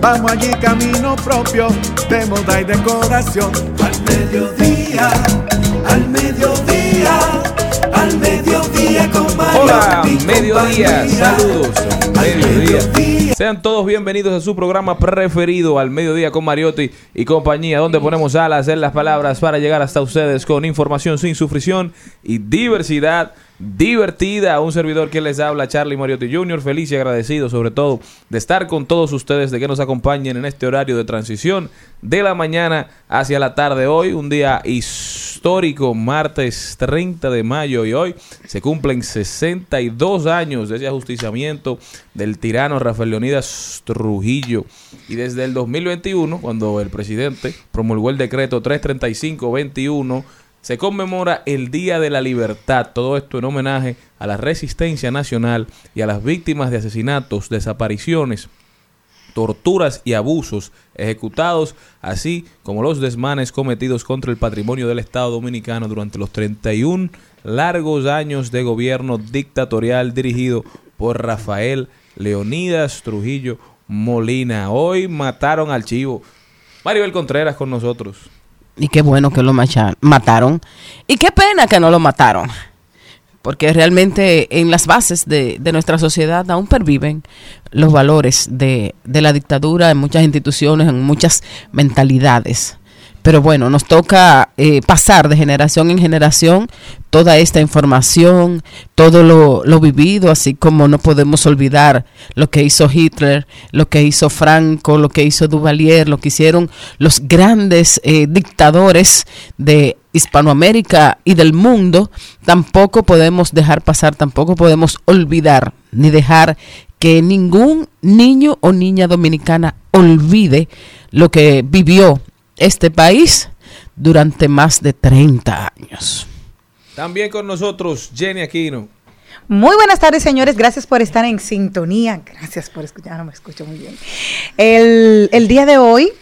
Vamos allí camino propio de moda y decoración. Al mediodía, al mediodía, al mediodía con Mario Hola, mediodía, saludos. Mediodía. Sean todos bienvenidos a su programa preferido, al mediodía con Mariotti y compañía, donde ponemos alas en las palabras para llegar hasta ustedes con información sin sufrición y diversidad divertida. Un servidor que les habla, Charlie Mariotti Jr., feliz y agradecido sobre todo de estar con todos ustedes, de que nos acompañen en este horario de transición de la mañana hacia la tarde. Hoy, un día histórico, martes 30 de mayo, y hoy se cumplen 62 años de ese ajusticiamiento del tirano Rafael Leonidas Trujillo. Y desde el 2021, cuando el presidente promulgó el decreto 335-21, se conmemora el Día de la Libertad, todo esto en homenaje a la resistencia nacional y a las víctimas de asesinatos, desapariciones, torturas y abusos ejecutados, así como los desmanes cometidos contra el patrimonio del Estado Dominicano durante los 31 largos años de gobierno dictatorial dirigido por Rafael Leonidas Trujillo Molina. Hoy mataron al chivo. Maribel Contreras con nosotros. Y qué bueno que lo mataron. Y qué pena que no lo mataron. Porque realmente en las bases de, nuestra sociedad aún perviven los valores de, de la dictadura en muchas instituciones, en muchas mentalidades. Pero bueno, nos toca eh, pasar de generación en generación toda esta información, todo lo, vivido, así como no podemos olvidar lo que hizo Hitler, lo que hizo Franco, lo que hizo Duvalier, lo que hicieron los grandes eh, dictadores de Hispanoamérica y del mundo, tampoco podemos dejar pasar, tampoco podemos olvidar ni dejar que ningún niño o niña dominicana olvide lo que vivió este país durante más de 30 años. También con nosotros Jenny Aquino. Muy buenas tardes, señores. Gracias por estar en sintonía. Gracias por escuchar. No me escucho muy bien. El, el día de hoy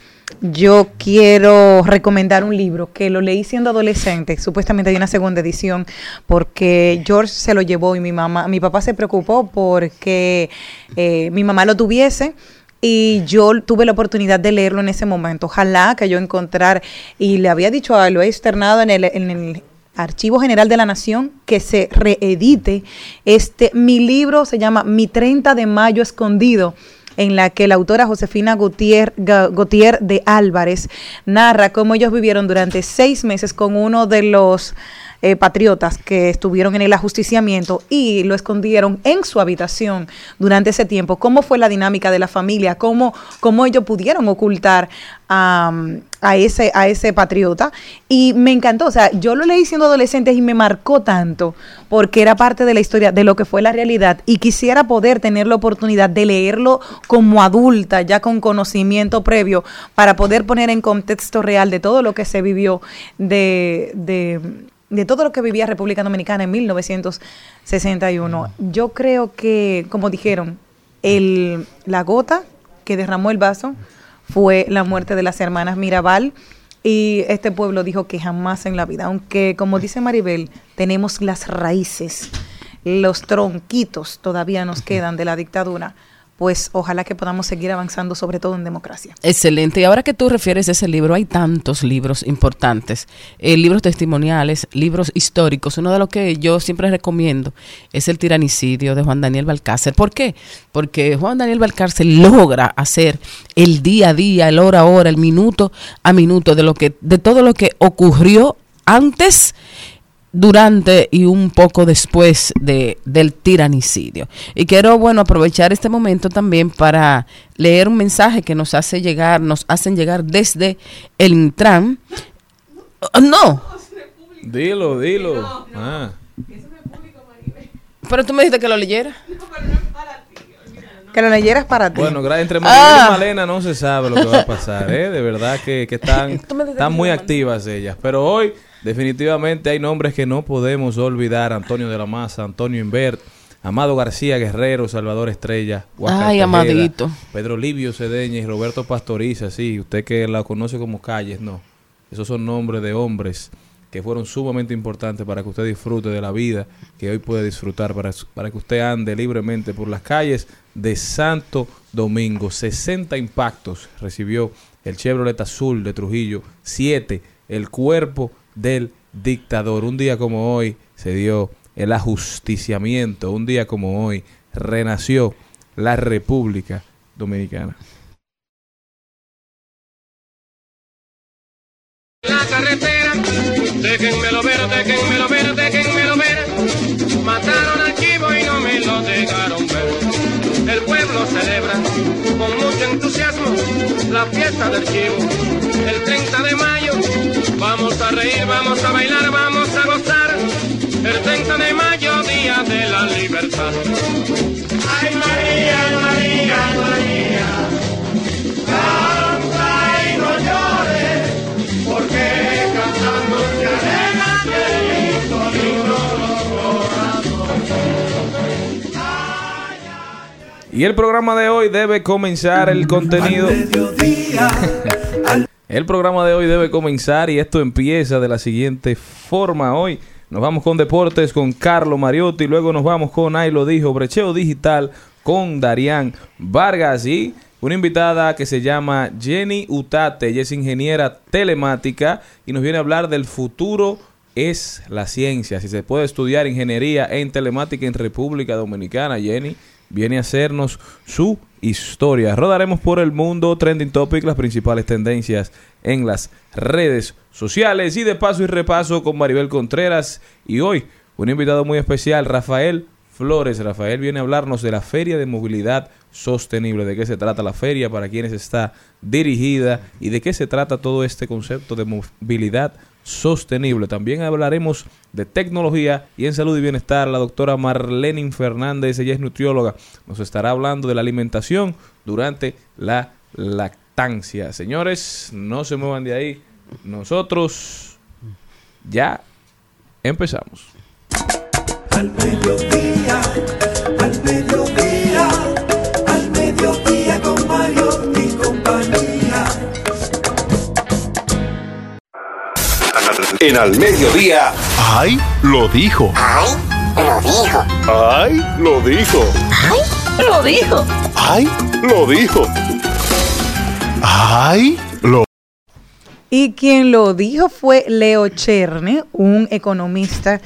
yo quiero recomendar un libro que lo leí siendo adolescente, supuestamente hay una segunda edición, porque George se lo llevó y mi mamá, mi papá se preocupó porque eh, mi mamá lo tuviese y yo tuve la oportunidad de leerlo en ese momento. Ojalá que yo encontrar, y le había dicho, a, lo he externado en el, en el Archivo General de la Nación que se reedite este mi libro se llama Mi 30 de mayo escondido en la que la autora Josefina Gautier, Gautier de Álvarez narra cómo ellos vivieron durante seis meses con uno de los eh, patriotas que estuvieron en el ajusticiamiento y lo escondieron en su habitación durante ese tiempo. ¿Cómo fue la dinámica de la familia? ¿Cómo, cómo ellos pudieron ocultar a, ese, a ese patriota? Y me encantó, o sea, yo lo leí siendo adolescente y me marcó tanto porque era parte de la historia de lo que fue la realidad y quisiera poder tener la oportunidad de leerlo como adulta, ya con conocimiento previo, para poder poner en contexto real de todo lo que se vivió de, de de todo lo que vivía República Dominicana en 1961. Yo creo que, como dijeron, el, la gota que derramó el vaso fue la muerte de las hermanas Mirabal. Y este pueblo dijo que jamás en la vida, aunque como dice Maribel, tenemos las raíces, los tronquitos todavía nos quedan de la dictadura, pues ojalá que podamos seguir avanzando, sobre todo en democracia. Excelente. Y ahora que tú refieres a ese libro, hay tantos libros importantes, eh, libros testimoniales, libros históricos. Uno de los que yo siempre recomiendo es El tiranicidio de Juan Daniel Balcácer. ¿Por qué? Porque Juan Daniel Balcácer logra hacer el día a día, el hora a hora, el minuto a minuto de lo que, de todo lo que ocurrió antes durante y un poco después de, del tiranicidio. Y quiero, bueno, aprovechar este momento también para leer un mensaje que nos hace llegar, nos hacen llegar desde el Intran. Oh, no. Dilo, dilo. Ah. Pero tú me dijiste que lo leyera. Que lo leyeras para ti. Bueno, entre Maribel Ah. y Malena no se sabe lo que va a pasar, ¿eh? De verdad que, que están, están muy no, activas ellas. Pero hoy, definitivamente, hay nombres que no podemos olvidar. Antonio de la Maza, Antonio Invert, Amado García Guerrero, Salvador Estrella, Ay, Amadito. Pedro Livio Cedeña y Roberto Pastoriza, sí, usted que la conoce como Calles, no. Esos son nombres de hombres que fueron sumamente importantes para que usted disfrute de la vida que hoy puede disfrutar, para, para que usted ande libremente por las calles de Santo Domingo. 60 impactos recibió el Chevrolet Azul de Trujillo, 7 el cuerpo del dictador. Un día como hoy se dio el ajusticiamiento, un día como hoy renació la República Dominicana. la carretera. Déjenmelo ver, déjenmelo ver, déjenmelo ver. Mataron al chivo y no me lo dejaron ver. El pueblo celebra con mucho entusiasmo la fiesta del chivo. A reír, vamos a bailar, vamos a gozar. El 30 de mayo, día de la libertad. Ay María, María, María, canta y no llores porque cantando se alegra el lindo, lindo Y el programa de hoy debe comenzar el contenido. mediodía, El programa de hoy debe comenzar y esto empieza de la siguiente forma. Hoy nos vamos con deportes con Carlo Mariotti, luego nos vamos con Ahí lo dijo, Brecheo Digital con Darían Vargas y una invitada que se llama Jenny Utate. Ella es ingeniera telemática y nos viene a hablar del futuro es la ciencia. Si se puede estudiar ingeniería en telemática en República Dominicana, Jenny viene a hacernos su historia. Rodaremos por el mundo, trending topic, las principales tendencias en las redes sociales y de paso y repaso con Maribel Contreras y hoy un invitado muy especial, Rafael Flores. Rafael viene a hablarnos de la Feria de Movilidad Sostenible, de qué se trata la feria, para quienes está dirigida y de qué se trata todo este concepto de movilidad sostenible. También hablaremos de tecnología y en salud y bienestar. La doctora Marlene Fernández, ella es nutrióloga, nos estará hablando de la alimentación durante la lactancia. Señores, no se muevan de ahí. Nosotros ya empezamos. En Al Mediodía. ¡Ay! Lo dijo. ¡Ay! Lo dijo. ¡Ay! Lo dijo. ¡Ay! Lo dijo. ¡Ay! Lo dijo. ¡Ay! Lo Y quien lo dijo fue Leo Cherne, un economista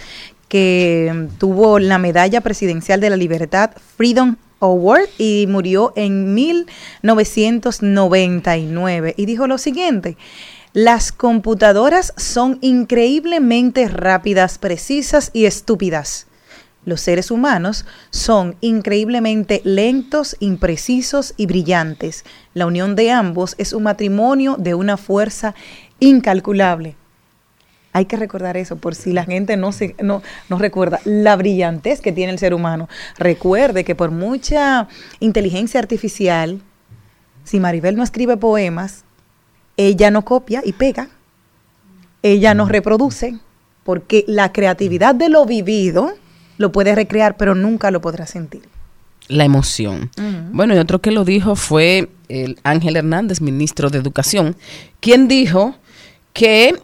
que tuvo la medalla presidencial de la libertad Freedom Award y murió en 1999 y dijo lo siguiente. Las computadoras son increíblemente rápidas, precisas y estúpidas. Los seres humanos son increíblemente lentos, imprecisos y brillantes. La unión de ambos es un matrimonio de una fuerza incalculable. Hay que recordar eso por si la gente no, se, no, no recuerda la brillantez que tiene el ser humano. Recuerde que por mucha inteligencia artificial, si Maribel no escribe poemas, ella no copia y pega, ella no reproduce, porque la creatividad de lo vivido lo puede recrear, pero nunca lo podrá sentir. la emoción. Bueno, y otro que lo dijo fue el Ángel Hernández, ministro de Educación, quien dijo que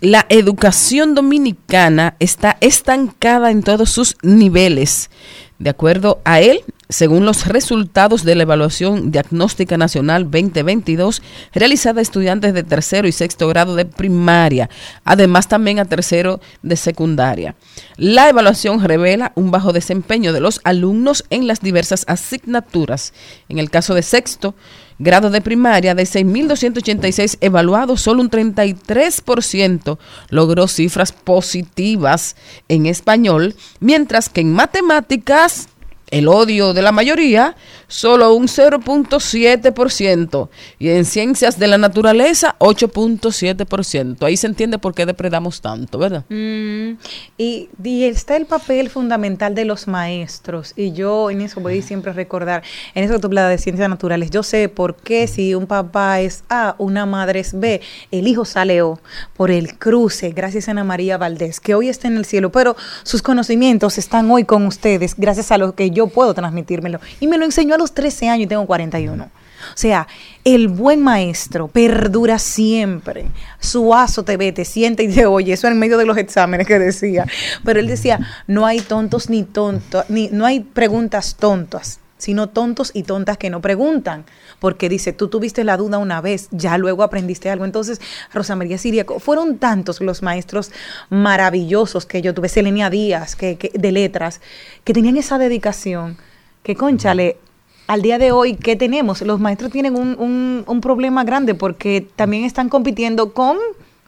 la educación dominicana está estancada en todos sus niveles. De acuerdo a él, según los resultados de la evaluación diagnóstica nacional 2022 realizada a estudiantes de tercero y sexto grado de primaria, además también a tercero de secundaria. La evaluación revela un bajo desempeño de los alumnos en las diversas asignaturas. En el caso de sexto, grado de primaria, de 6.286 evaluados, solo un 33% logró cifras positivas en español, mientras que en matemáticas el odio de la mayoría, solo un 0.7%. Y en ciencias de la naturaleza, 8.7%. Ahí se entiende por qué depredamos tanto, ¿verdad? Mm, y, y está el papel fundamental de los maestros. Y yo en eso voy a siempre recordar, en eso que tú hablas de ciencias naturales, yo sé por qué si un papá es A, una madre es B, el hijo sale O, por el cruce, gracias a Ana María Valdés, que hoy está en el cielo, pero sus conocimientos están hoy con ustedes, gracias a lo que yo puedo transmitírmelo. Y me lo enseñó a los 13 años y tengo 41. O sea, el buen maestro perdura siempre. Su aso te ve, te siente y te oye. Eso en medio de los exámenes que decía. Pero él decía, no hay tontos ni tontos, ni, no hay preguntas tontas, sino tontos y tontas que no preguntan. Porque dice, tú tuviste la duda una vez, ya luego aprendiste algo. Entonces, Rosa María Siriaco, fueron tantos los maestros maravillosos que yo tuve, Selenia Díaz, que, que- de letras, que tenían esa dedicación. Que, conchale, al día de hoy, ¿qué tenemos? Los maestros tienen un, un- un problema grande porque también están compitiendo con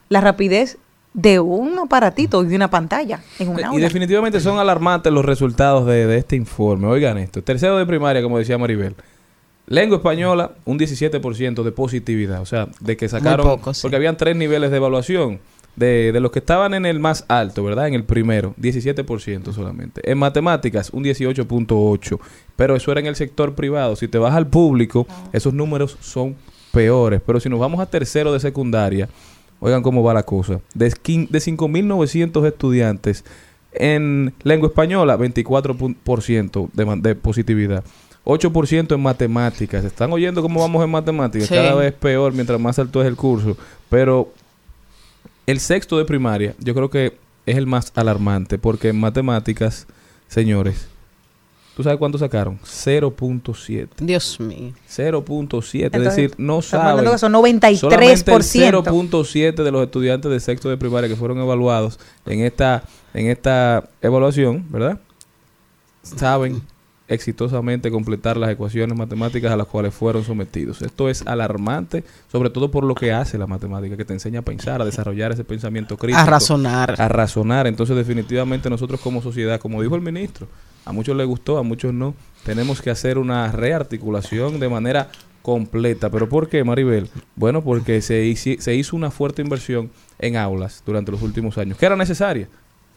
la rapidez de un aparatito y de una pantalla en un Y definitivamente son alarmantes los resultados de, de este informe. Oigan esto. Tercero de primaria, como decía Maribel. Lengua española, un 17% de positividad. O sea, de que sacaron... poco, sí. Porque habían tres niveles de evaluación. De, de los que estaban en el más alto, ¿verdad? En el primero, 17% solamente. En matemáticas, un 18.8%. Pero eso era en el sector privado. Si te vas al público, esos números son peores. Pero si nos vamos a tercero de secundaria, oigan cómo va la cosa. De, de 5.900 estudiantes en lengua española, 24% de, de positividad. 8% en matemáticas. ¿Están oyendo cómo vamos en matemáticas? Sí. Cada vez peor mientras más alto es el curso. Pero el sexto de primaria, yo creo que es el más alarmante, porque en matemáticas, señores, ¿tú sabes cuánto sacaron? 0.7. Dios mío. Entonces, 0.7, es decir, no saben. que son 93%. Solamente el 0.7 de los estudiantes de sexto de primaria que fueron evaluados en esta en esta evaluación, ¿verdad? Saben exitosamente completar las ecuaciones matemáticas a las cuales fueron sometidos. Esto es alarmante, sobre todo por lo que hace la matemática, que te enseña a pensar, a desarrollar ese pensamiento crítico A razonar. a razonar. Entonces, definitivamente nosotros como sociedad, como dijo el ministro, a muchos les gustó, a muchos no, tenemos que hacer una rearticulación de manera completa. ¿Pero por qué, Maribel? Bueno, porque se, hizo una fuerte inversión en aulas durante los últimos años, que era necesaria.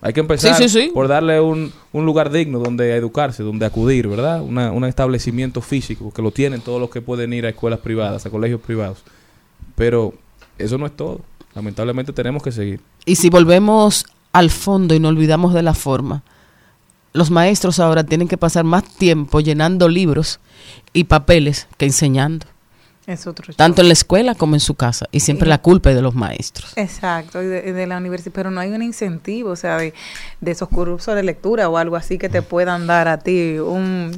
Hay que empezar Sí, sí, sí. por darle un, un lugar digno donde educarse, donde acudir, ¿verdad? Una- un establecimiento físico que lo tienen todos los que pueden ir a escuelas privadas, a colegios privados. Pero eso no es todo. Lamentablemente tenemos que seguir. Y si volvemos al fondo y no olvidamos de la forma, los maestros ahora tienen que pasar más tiempo llenando libros y papeles que enseñando, Es otro tanto en la escuela como en su casa. Y siempre la culpa es de los maestros. Exacto, y de, de la universidad, pero no hay un incentivo, o sea, de, de esos cursos de lectura o algo así que te puedan dar a ti un...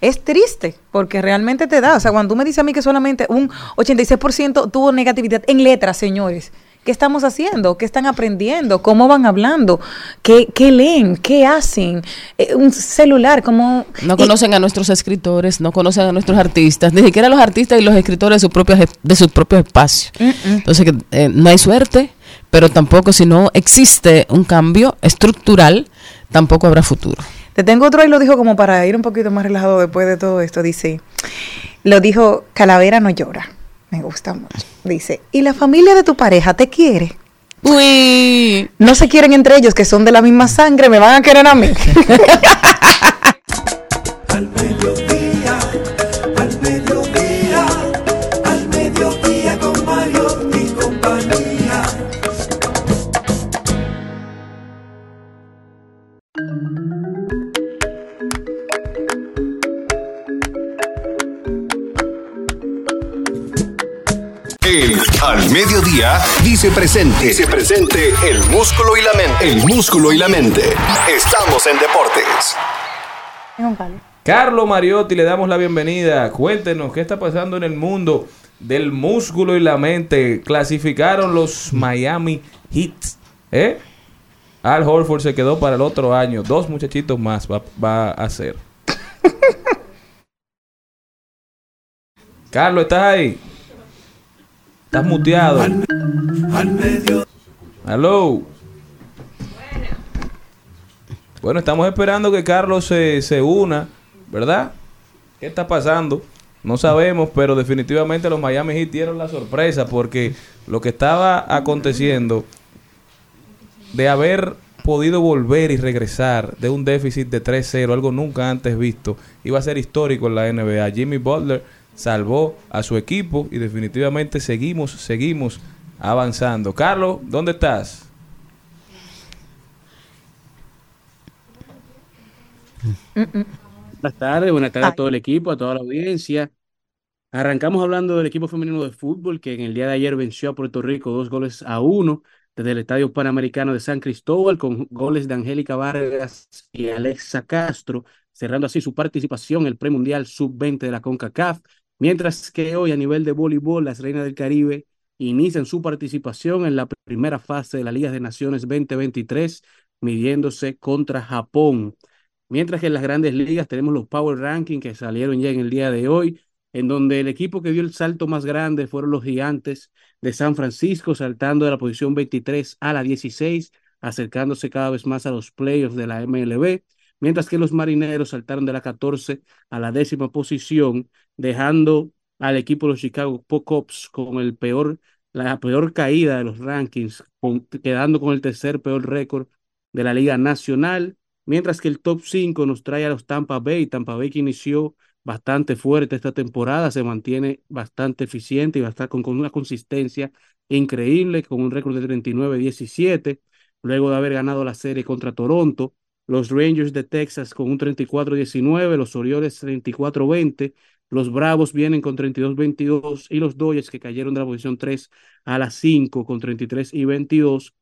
Es triste, porque realmente te da, o sea, cuando tú me dices a mí que solamente un 86% tuvo negatividad en letras, señores, ¿qué estamos haciendo? ¿Qué están aprendiendo? ¿Cómo van hablando? ¿Qué, qué leen? ¿Qué hacen? Eh, un celular, ¿cómo...? No conocen a nuestros escritores, no conocen a nuestros artistas, ni siquiera los artistas y los escritores de sus propios, de sus propios espacios. Entonces, que, eh, no hay suerte, pero tampoco si no existe un cambio estructural, tampoco habrá futuro. Te tengo otro y lo dijo como para ir un poquito más relajado después de todo esto. Dice, lo dijo, Calavera no llora. Me gusta mucho. Dice, ¿y la familia de tu pareja te quiere? Uy, No se quieren entre ellos, que son de la misma sangre, me van a querer a mí. Al mediodía, dice presente. Dice presente el músculo y la mente. El músculo y la mente. Estamos en deportes. Carlos Mariotti, le damos la bienvenida. Cuéntenos qué está pasando en el mundo del músculo y la mente. Clasificaron los Miami Heat. ¿Eh? Al Horford se quedó para el otro año. Dos muchachitos más va, va a hacer. Carlos, ¿estás ahí? Estás muteado. Al medio, Hello. Bueno, estamos esperando que Carlos se, se una, ¿verdad? ¿Qué está pasando? No sabemos, pero definitivamente los Miami Heat dieron la sorpresa porque lo que estaba aconteciendo de haber podido volver y regresar de un déficit de 3-0, algo nunca antes visto, iba a ser histórico en la NBA. Jimmy Butler salvó a su equipo y definitivamente seguimos, seguimos avanzando. Carlos, ¿dónde estás? Buenas tardes, buenas tardes a todo el equipo, a toda la audiencia. Arrancamos hablando del equipo femenino de fútbol que en el día de ayer venció a Puerto Rico dos goles a uno desde el Estadio Panamericano de San Cristóbal con goles de Angélica Vargas y Alexa Castro, cerrando así su participación en el premundial sub-20 de la CONCACAF, mientras que hoy a nivel de voleibol las Reinas del Caribe inician su participación en la primera fase de la Liga de Naciones 2023, midiéndose contra Japón. Mientras que en las grandes ligas tenemos los Power Rankings que salieron ya en el día de hoy, en donde el equipo que dio el salto más grande fueron los Gigantes de San Francisco, saltando de la posición 23 a la 16, acercándose cada vez más a los playoffs de la MLB, mientras que los Marineros saltaron de la 14 a la décima posición, dejando al equipo de los Chicago Cubs con el peor, la peor caída de los rankings, quedando con el tercer peor récord de la Liga Nacional mientras que el top 5 nos trae a los Tampa Bay. Tampa Bay que inició bastante fuerte esta temporada, se mantiene bastante eficiente y va a estar con, con una consistencia increíble, con un récord de 39-17, luego de haber ganado la serie contra Toronto. Los Rangers de Texas con un 34-19, los Orioles 34-20, los Bravos vienen con 32-22 y los Dodgers que cayeron de la posición 3 a la 5 con 33 y 22,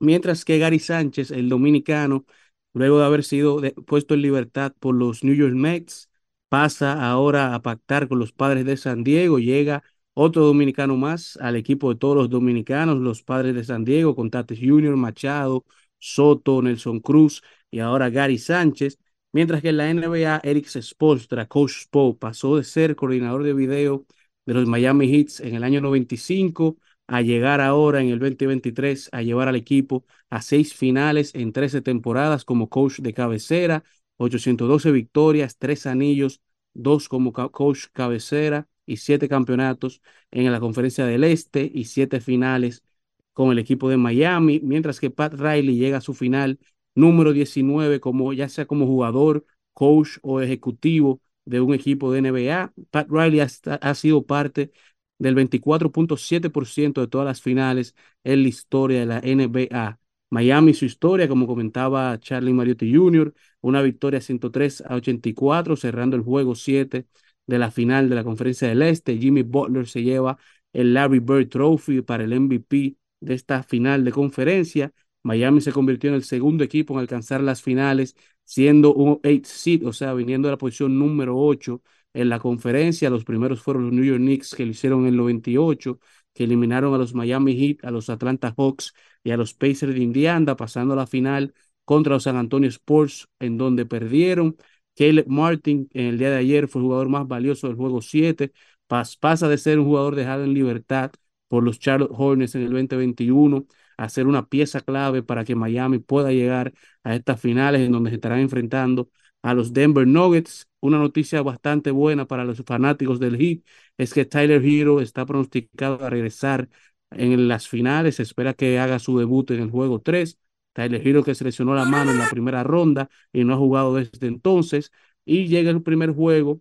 mientras que Gary Sánchez, el dominicano, luego de haber sido puesto en libertad por los New York Mets, pasa ahora a pactar con los padres de San Diego, llega otro dominicano más al equipo de todos los dominicanos, los padres de San Diego, con Tatis Jr., Machado, Soto, Nelson Cruz y ahora Gary Sánchez, mientras que en la NBA, Eric Spoelstra, Coach Spo, pasó de ser coordinador de video de los Miami Heat en el año 95 a llegar ahora en el 2023 a llevar al equipo a seis finales en 13 temporadas como coach de cabecera, 812 victorias, tres anillos, dos como coach cabecera y siete campeonatos en la conferencia del Este y siete finales con el equipo de Miami, mientras que Pat Riley llega a su final número 19 como ya sea como jugador, coach o ejecutivo de un equipo de NBA. Pat Riley ha, ha sido parte del 24.7% de todas las finales en la historia de la NBA. Miami, su historia, como comentaba Charlie Mariotti Jr., una victoria 103 a 84, cerrando el juego 7 de la final de la Conferencia del Este. Jimmy Butler se lleva el Larry Bird Trophy para el MVP de esta final de conferencia. Miami se convirtió en el segundo equipo en alcanzar las finales, siendo un 8 seed, o sea, viniendo de la posición número 8 en la conferencia. Los primeros fueron los New York Knicks, que lo hicieron en el 98, que eliminaron a los Miami Heat, a los Atlanta Hawks y a los Pacers de Indiana, pasando a la final contra los San Antonio Spurs, en donde perdieron. Caleb Martin en el día de ayer fue el jugador más valioso del juego 7, pas- pasa de ser un jugador dejado en libertad por los Charlotte Hornets en el 2021 a una pieza clave para que Miami pueda llegar a estas finales en donde se estarán enfrentando a los Denver Nuggets. Una noticia bastante buena para los fanáticos del Heat es que Tyler Hero está pronosticado a regresar en las finales. Se espera que haga su debut en el juego 3. Tyler Hero que seleccionó la mano en la primera ronda y no ha jugado desde entonces. Y llega el primer juego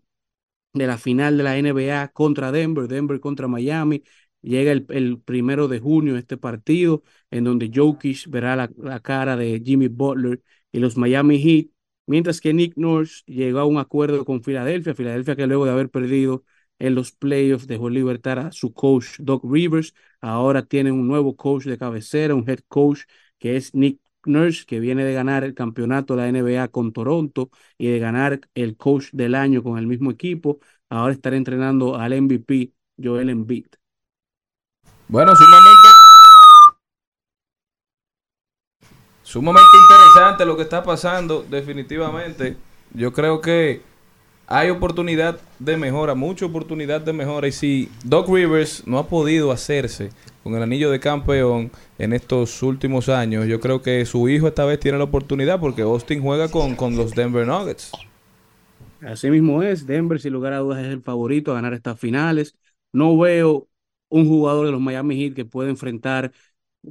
de la final de la NBA contra Denver, Denver contra Miami. Llega el, primero de junio este partido, en donde Jokic verá la, la cara de Jimmy Butler y los Miami Heat, mientras que Nick Nurse llegó a un acuerdo con Filadelfia, Filadelfia que luego de haber perdido en los playoffs, dejó en libertad a su coach Doc Rivers. Ahora tiene un nuevo coach de cabecera, un head coach que es Nick Nurse, que viene de ganar el campeonato de la NBA con Toronto y de ganar el coach del año con el mismo equipo. Ahora estará entrenando al MVP Joel Embiid. Bueno, sumamente. Sumamente interesante lo que está pasando, definitivamente. Yo creo que hay oportunidad de mejora, mucha oportunidad de mejora. Y si Doc Rivers no ha podido hacerse con el anillo de campeón en estos últimos años, yo creo que su hijo esta vez tiene la oportunidad porque Austin juega con, con los Denver Nuggets. Así mismo es, Denver sin lugar a dudas es el favorito a ganar estas finales. No veo un jugador de los Miami Heat que pueda enfrentar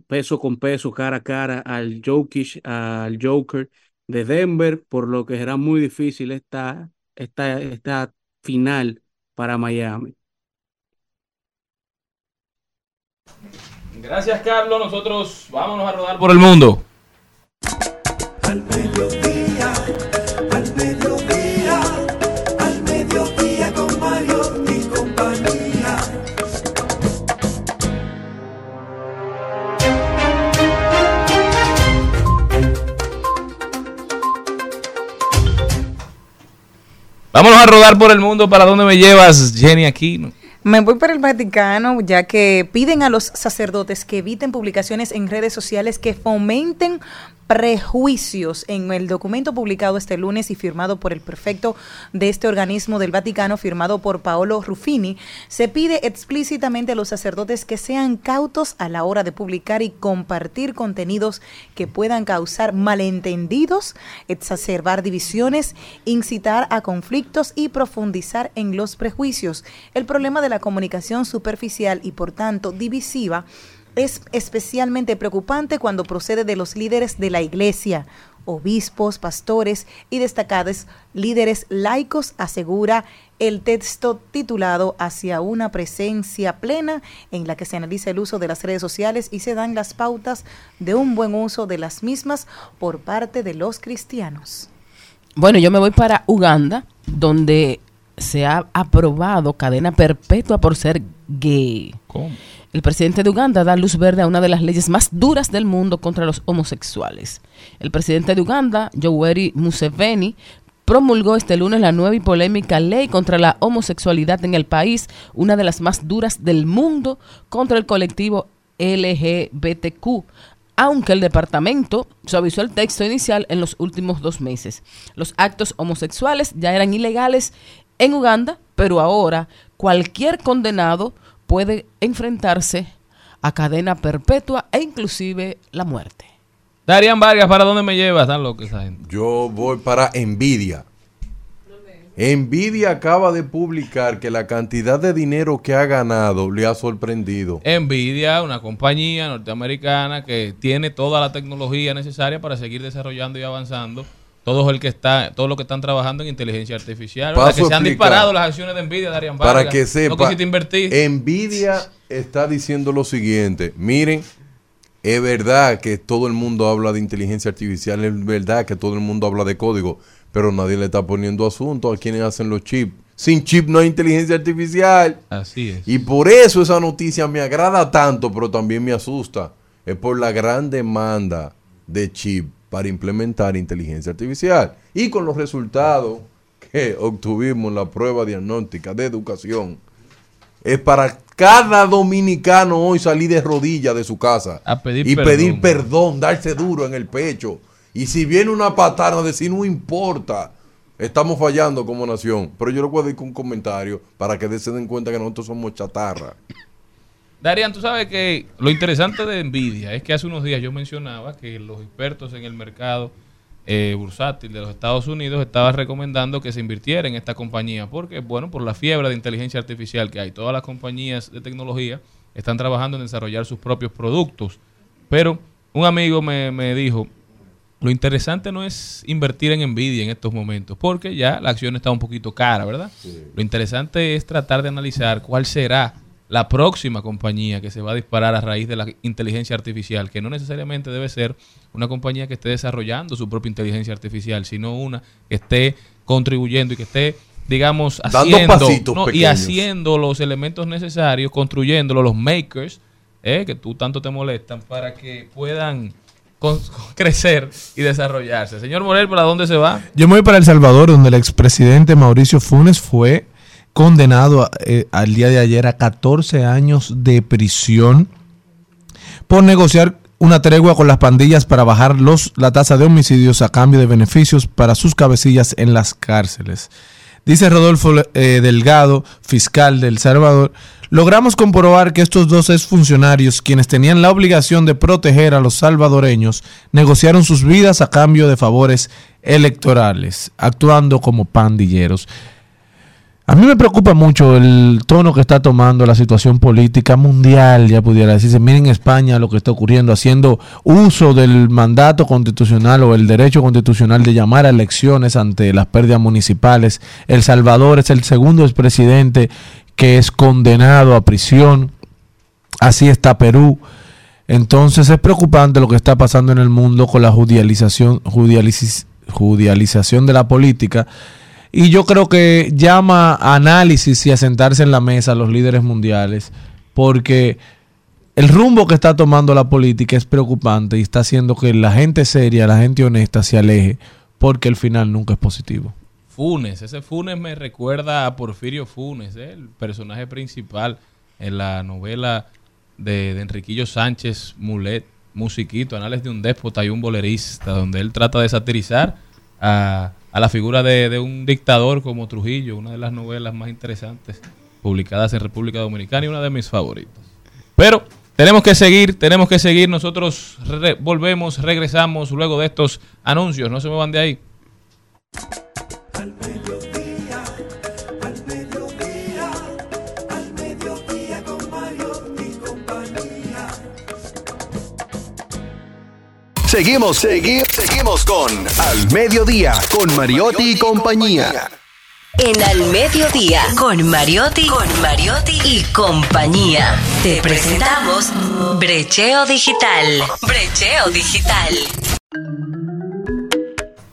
peso con peso, cara a cara al Jokic, al Joker de Denver, por lo que será muy difícil esta, esta, esta final para Miami. Gracias, Carlos. Nosotros vámonos a rodar por el mundo. Al Vámonos a rodar por el mundo. ¿Para dónde me llevas, Jenny Aquino? Me voy para el Vaticano, ya que piden a los sacerdotes que eviten publicaciones en redes sociales que fomenten prejuicios en el documento publicado este lunes y firmado por el prefecto de este organismo del Vaticano, firmado por Paolo Ruffini, se pide explícitamente a los sacerdotes que sean cautos a la hora de publicar y compartir contenidos que puedan causar malentendidos, exacerbar divisiones, incitar a conflictos y profundizar en los prejuicios. El problema de la comunicación superficial y por tanto divisiva es especialmente preocupante cuando procede de los líderes de la iglesia, obispos, pastores y destacados líderes laicos, asegura el texto titulado Hacia una presencia plena, en la que se analiza el uso de las redes sociales y se dan las pautas de un buen uso de las mismas por parte de los cristianos. Bueno, yo me voy para Uganda, donde se ha aprobado cadena perpetua por ser gay. ¿Cómo? El presidente de Uganda da luz verde a una de las leyes más duras del mundo contra los homosexuales. El presidente de Uganda, Yoweri Museveni, promulgó este lunes la nueva y polémica ley contra la homosexualidad en el país, una de las más duras del mundo contra el colectivo LGBTQ, aunque el departamento suavizó el texto inicial en los últimos dos meses. Los actos homosexuales ya eran ilegales en Uganda, pero ahora cualquier condenado puede enfrentarse a cadena perpetua e inclusive la muerte. Darían Vargas, ¿para dónde me llevas? Están locos esa gente. Yo voy para Nvidia. Nvidia acaba de publicar que la cantidad de dinero que ha ganado le ha sorprendido. Nvidia, una compañía norteamericana que tiene toda la tecnología necesaria para seguir desarrollando y avanzando. Todo el que está, todo lo que están trabajando en inteligencia artificial. ¿verdad? que se han disparado las acciones de Nvidia, Darían Vargas. Para que No sepa, quisiste invertir. Nvidia está diciendo lo siguiente. Miren, es verdad que todo el mundo habla de inteligencia artificial, es verdad que todo el mundo habla de código, pero nadie le está poniendo asunto a quienes hacen los chips. Sin chip no hay inteligencia artificial. Así es. Y por eso esa noticia me agrada tanto, pero también me asusta. Es por la gran demanda de chip para implementar inteligencia artificial. Y con los resultados que obtuvimos en la prueba diagnóstica de educación, es para cada dominicano hoy salir de rodillas de su casa A pedir y perdón. pedir perdón, darse duro en el pecho. Y si viene una patada, decir no importa. Estamos fallando como nación. Pero yo le voy a decir un comentario para que se den cuenta que nosotros somos chatarra. Darían, tú sabes que lo interesante de Nvidia es que hace unos días yo mencionaba que los expertos en el mercado eh, bursátil de los Estados Unidos estaban recomendando que se invirtiera en esta compañía porque, bueno, por la fiebre de inteligencia artificial que hay, todas las compañías de tecnología están trabajando en desarrollar sus propios productos. Pero un amigo me, me dijo, lo interesante no es invertir en Nvidia en estos momentos, porque ya la acción está un poquito cara, ¿verdad? Lo interesante es tratar de analizar cuál será la próxima compañía que se va a disparar a raíz de la inteligencia artificial, que no necesariamente debe ser una compañía que esté desarrollando su propia inteligencia artificial, sino una que esté contribuyendo y que esté digamos, Dando haciendo pasitos no, y haciendo los elementos necesarios, construyéndolo, los makers, eh, que tú tanto te molestan, para que puedan con- crecer y desarrollarse. Señor Morel, ¿para dónde se va? Yo me voy para El Salvador, donde el expresidente Mauricio Funes fue condenado eh, al día de ayer a 14 años de prisión por negociar una tregua con las pandillas para bajar los, la tasa de homicidios a cambio de beneficios para sus cabecillas en las cárceles. Dice Rodolfo eh, Delgado, fiscal de El Salvador, logramos comprobar que estos dos exfuncionarios, quienes tenían la obligación de proteger a los salvadoreños, negociaron sus vidas a cambio de favores electorales, actuando como pandilleros. A mí me preocupa mucho el tono que está tomando la situación política mundial, ya pudiera decirse. Miren España lo que está ocurriendo, haciendo uso del mandato constitucional o el derecho constitucional de llamar a elecciones ante las pérdidas municipales. El Salvador es el segundo expresidente que es condenado a prisión. Así está Perú. Entonces es preocupante lo que está pasando en el mundo con la judicialización, judicializ- judicialización de la política. Y yo creo que llama a análisis y a sentarse en la mesa los líderes mundiales, porque el rumbo que está tomando la política es preocupante y está haciendo que la gente seria, la gente honesta se aleje, porque el final nunca es positivo. Funes, ese Funes me recuerda a Porfirio Funes, ¿eh? el personaje principal en la novela de, de Enriquillo Sánchez Mulet, Musiquito, Anales de un déspota y un bolerista, donde él trata de satirizar a, a la figura de, de un dictador como Trujillo, una de las novelas más interesantes publicadas en República Dominicana y una de mis favoritas. Pero tenemos que seguir, tenemos que seguir. Nosotros volvemos, regresamos luego de estos anuncios. No se me van de ahí. Seguimos, segui- seguimos con Al Mediodía, con Mariotti y compañía. En Al Mediodía, con Mariotti, con Mariotti y compañía. Te presentamos Brecheo Digital. Brecheo Digital.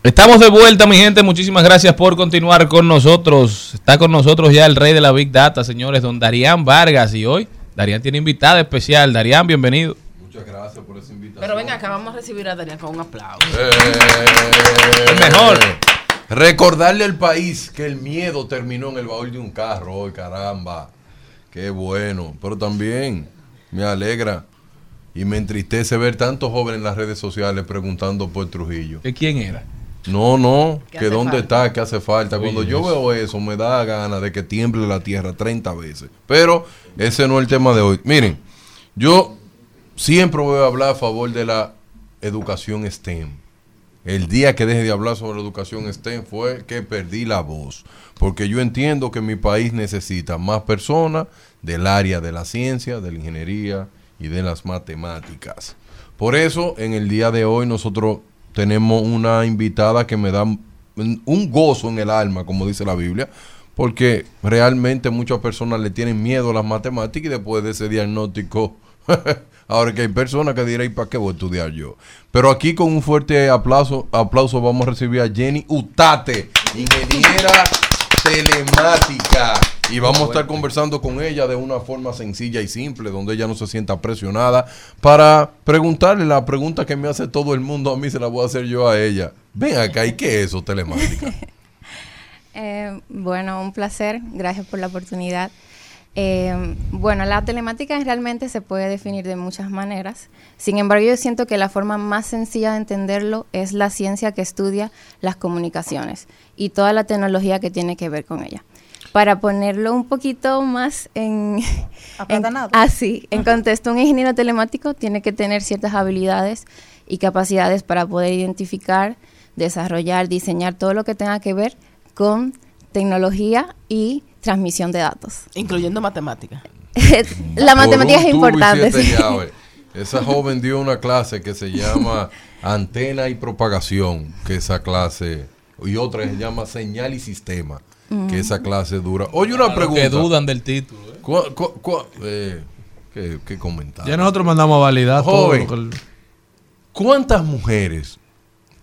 Estamos de vuelta, mi gente. Muchísimas gracias por continuar con nosotros. Está con nosotros ya el rey de la Big Data, señores, don Darían Vargas. Y hoy, Darían tiene invitada especial. Darían, bienvenido. Muchas gracias por esa invitación. Pero venga, acá vamos a recibir a Daniel con un aplauso. El mejor. Recordarle al país que el miedo terminó en el baúl de un carro hoy, caramba. Qué bueno. Pero también me alegra y me entristece ver tantos jóvenes en las redes sociales preguntando por Trujillo. ¿De quién era? No, no, ¿Qué que dónde falta? está, que hace falta. Oye, Cuando yo eso. veo eso me da ganas de que tiemble la tierra 30 veces. Pero ese no es el tema de hoy. Miren, yo siempre voy a hablar a favor de la educación STEM. El día que deje de hablar sobre la educación STEM fue que perdí la voz. Porque yo entiendo que mi país necesita más personas del área de la ciencia, de la ingeniería y de las matemáticas. Por eso, en el día de hoy nosotros tenemos una invitada que me da un gozo en el alma, como dice la Biblia, porque realmente muchas personas le tienen miedo a las matemáticas y después de ese diagnóstico, ahora que hay personas que dirán, ¿y para qué voy a estudiar yo? Pero aquí con un fuerte aplauso, aplauso vamos a recibir a Jenny Utate, ingeniera telemática. Y vamos a estar conversando con ella de una forma sencilla y simple, donde ella no se sienta presionada, para preguntarle la pregunta que me hace todo el mundo, a mí se la voy a hacer yo a ella. Ven acá, ¿y qué es eso, telemática? Eh, bueno, un placer. Gracias por la oportunidad. Eh, bueno, la telemática realmente se puede definir de muchas maneras. Sin embargo, yo siento que la forma más sencilla de entenderlo es la ciencia que estudia las comunicaciones y toda la tecnología que tiene que ver con ella. Para ponerlo un poquito más en, en así, en contexto, un ingeniero telemático tiene que tener ciertas habilidades y capacidades para poder identificar, desarrollar, diseñar todo lo que tenga que ver con tecnología y transmisión de datos. Incluyendo matemáticas. la matemática es importante. sí. Esa joven dio una clase que se llama Antena y Propagación, que esa clase, y otra que se llama Señal y Sistema, que esa clase dura. Oye, una pregunta. que dudan del título. ¿eh? ¿Cuá- cuá- cuá- eh, ¿qué, qué comentario? Ya nosotros mandamos a validar todo Joven. lo que el- ¿Cuántas mujeres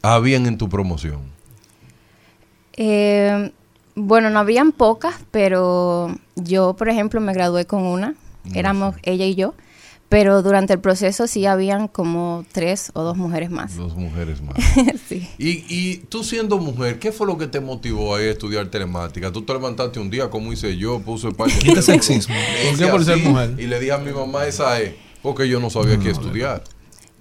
habían en tu promoción? Eh, Bueno, no habían pocas, pero yo, por ejemplo, me gradué con una. Éramos ella y yo. Pero durante el proceso sí habían como tres o dos mujeres más. Dos mujeres más. sí. Y, y tú siendo mujer, ¿qué fue lo que te motivó a ir a estudiar telemática? Tú te levantaste un día, como hice yo, puse parte de Quita sexismo. ¿Por qué por ser mujer? Y le dije a mi mamá esa es, porque yo no sabía qué estudiar.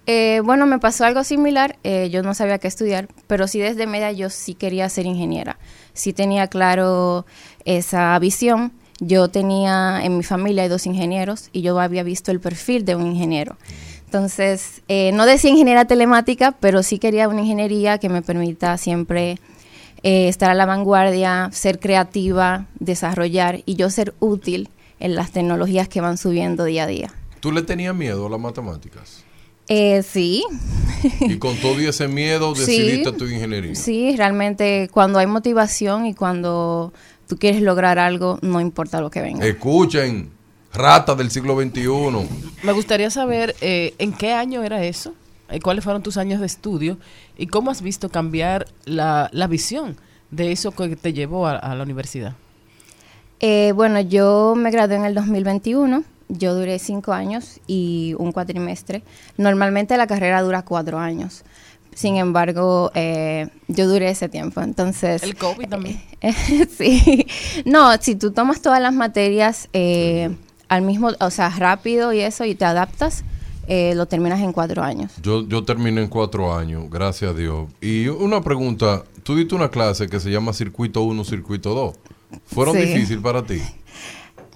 Eh, bueno, me pasó algo similar. eh, yo no sabía qué estudiar, pero sí desde media yo sí quería ser ingeniera. Sí tenía claro esa visión. Yo tenía en mi familia dos ingenieros y yo había visto el perfil de un ingeniero. Entonces, eh, no decía ingeniera telemática, pero sí quería una ingeniería que me permita siempre eh, estar a la vanguardia, ser creativa, desarrollar y yo ser útil en las tecnologías que van subiendo día a día. ¿Tú le tenías miedo a las matemáticas? Eh, sí, Y con todo y ese miedo Sí. decidiste tu ingeniería. Sí, realmente cuando hay motivación y cuando tú quieres lograr algo, no importa lo que venga. Escuchen, ratas del siglo XXI. Me gustaría saber eh, en qué año era eso, eh, cuáles fueron tus años de estudio y cómo has visto cambiar la, la visión de eso que te llevó a, a la universidad. Eh, bueno, yo me gradué en el 2021. Yo duré cinco años y un cuatrimestre. Normalmente la carrera dura cuatro años. Sin embargo, eh, yo duré ese tiempo. Entonces. El COVID también. sí. No, si tú tomas todas las materias eh, al mismo, o sea, rápido y eso, y te adaptas, eh, lo terminas en cuatro años. Yo, yo terminé en cuatro años, gracias a Dios. Y una pregunta, tú diste una clase que se llama Circuito 1, Circuito 2. ¿Fueron Sí. difíciles para ti?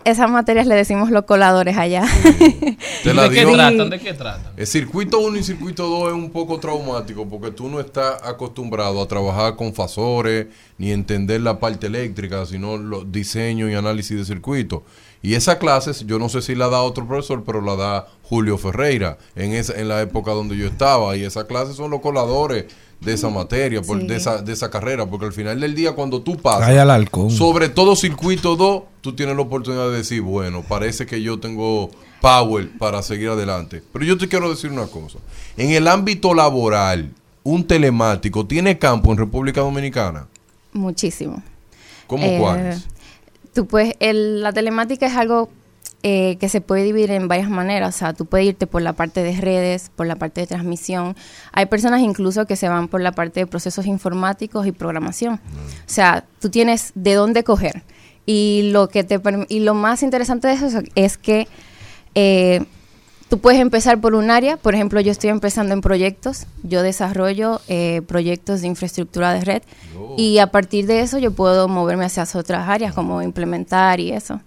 Esas materias le decimos los coladores allá. Te la ¿De qué tratan? ¿De qué tratan? El circuito 1 y circuito 2 es un poco traumático porque tú no estás acostumbrado a trabajar con fasores ni entender la parte eléctrica, sino los diseños y análisis de circuitos. Y esa clase, yo no sé si la da otro profesor, pero la da Julio Ferreira en esa en la época donde yo estaba. Y esa clase son los coladores de esa materia, por- Sí. de, esa, de esa carrera, porque al final del día cuando tú pasas, al sobre todo circuito 2, tú tienes la oportunidad de decir, bueno, parece que yo tengo power para seguir adelante. Pero yo te quiero decir una cosa. En el ámbito laboral, un telemático tiene campo en República Dominicana. Muchísimo. ¿Cómo Eh, cuáles? Tú puedes, el- la telemática es algo eh, que se puede dividir en varias maneras. O sea, tú puedes irte por la parte de redes, por la parte de transmisión. Hay personas incluso que se van por la parte de procesos informáticos y programación. O sea, tú tienes de dónde coger. Y lo que te y lo más interesante de eso es- es que eh, tú puedes empezar por un área. Por ejemplo, yo estoy empezando en proyectos. Yo desarrollo eh, proyectos de infraestructura de red. Y a partir de eso yo puedo moverme hacia otras áreas, como implementar y eso.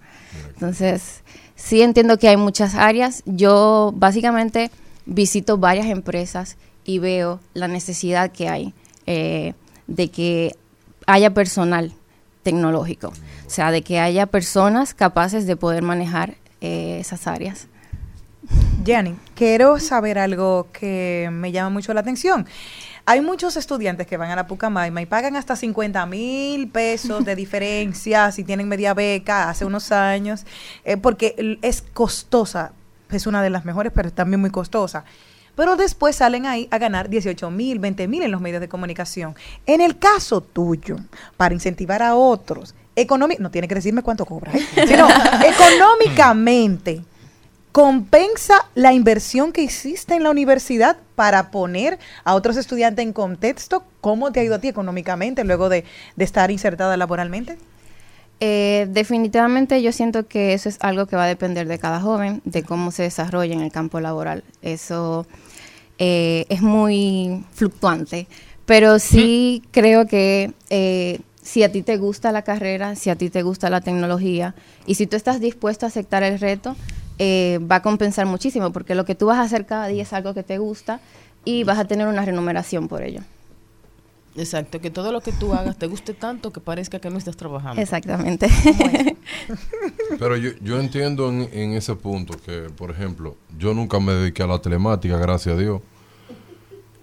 Entonces, sí entiendo que hay muchas áreas. Yo básicamente visito varias empresas y veo la necesidad que hay eh, de que haya personal tecnológico. O sea, de que haya personas capaces de poder manejar eh, esas áreas. Jenny, quiero saber algo que me llama mucho la atención. Hay muchos estudiantes que van a la Pucamaima y pagan hasta 50 mil pesos de diferencia si tienen media beca hace unos años, eh, porque es costosa, es una de las mejores, pero es también muy costosa. Pero después salen ahí a ganar 18 mil, 20 mil en los medios de comunicación. En el caso tuyo, para incentivar a otros, económi- no tiene que decirme cuánto cobra, ¿eh? sino económicamente, ¿Compensa la inversión que hiciste en la universidad para poner a otros estudiantes en contexto? ¿Cómo te ha ido a ti económicamente luego de, de estar insertada laboralmente? Eh, definitivamente yo siento que eso es algo que va a depender de cada joven, de cómo se desarrolla en el campo laboral. Eso eh, es muy fluctuante, pero sí creo que eh, si a ti te gusta la carrera, si a ti te gusta la tecnología y si tú estás dispuesto a aceptar el reto, eh, va a compensar muchísimo porque lo que tú vas a hacer cada día es algo que te gusta y vas a tener una remuneración por ello. Exacto, que todo lo que tú hagas te guste tanto que parezca que no estás trabajando. Exactamente. Pero yo, yo entiendo en, en ese punto que, por ejemplo, yo nunca me dediqué a la telemática, gracias a Dios.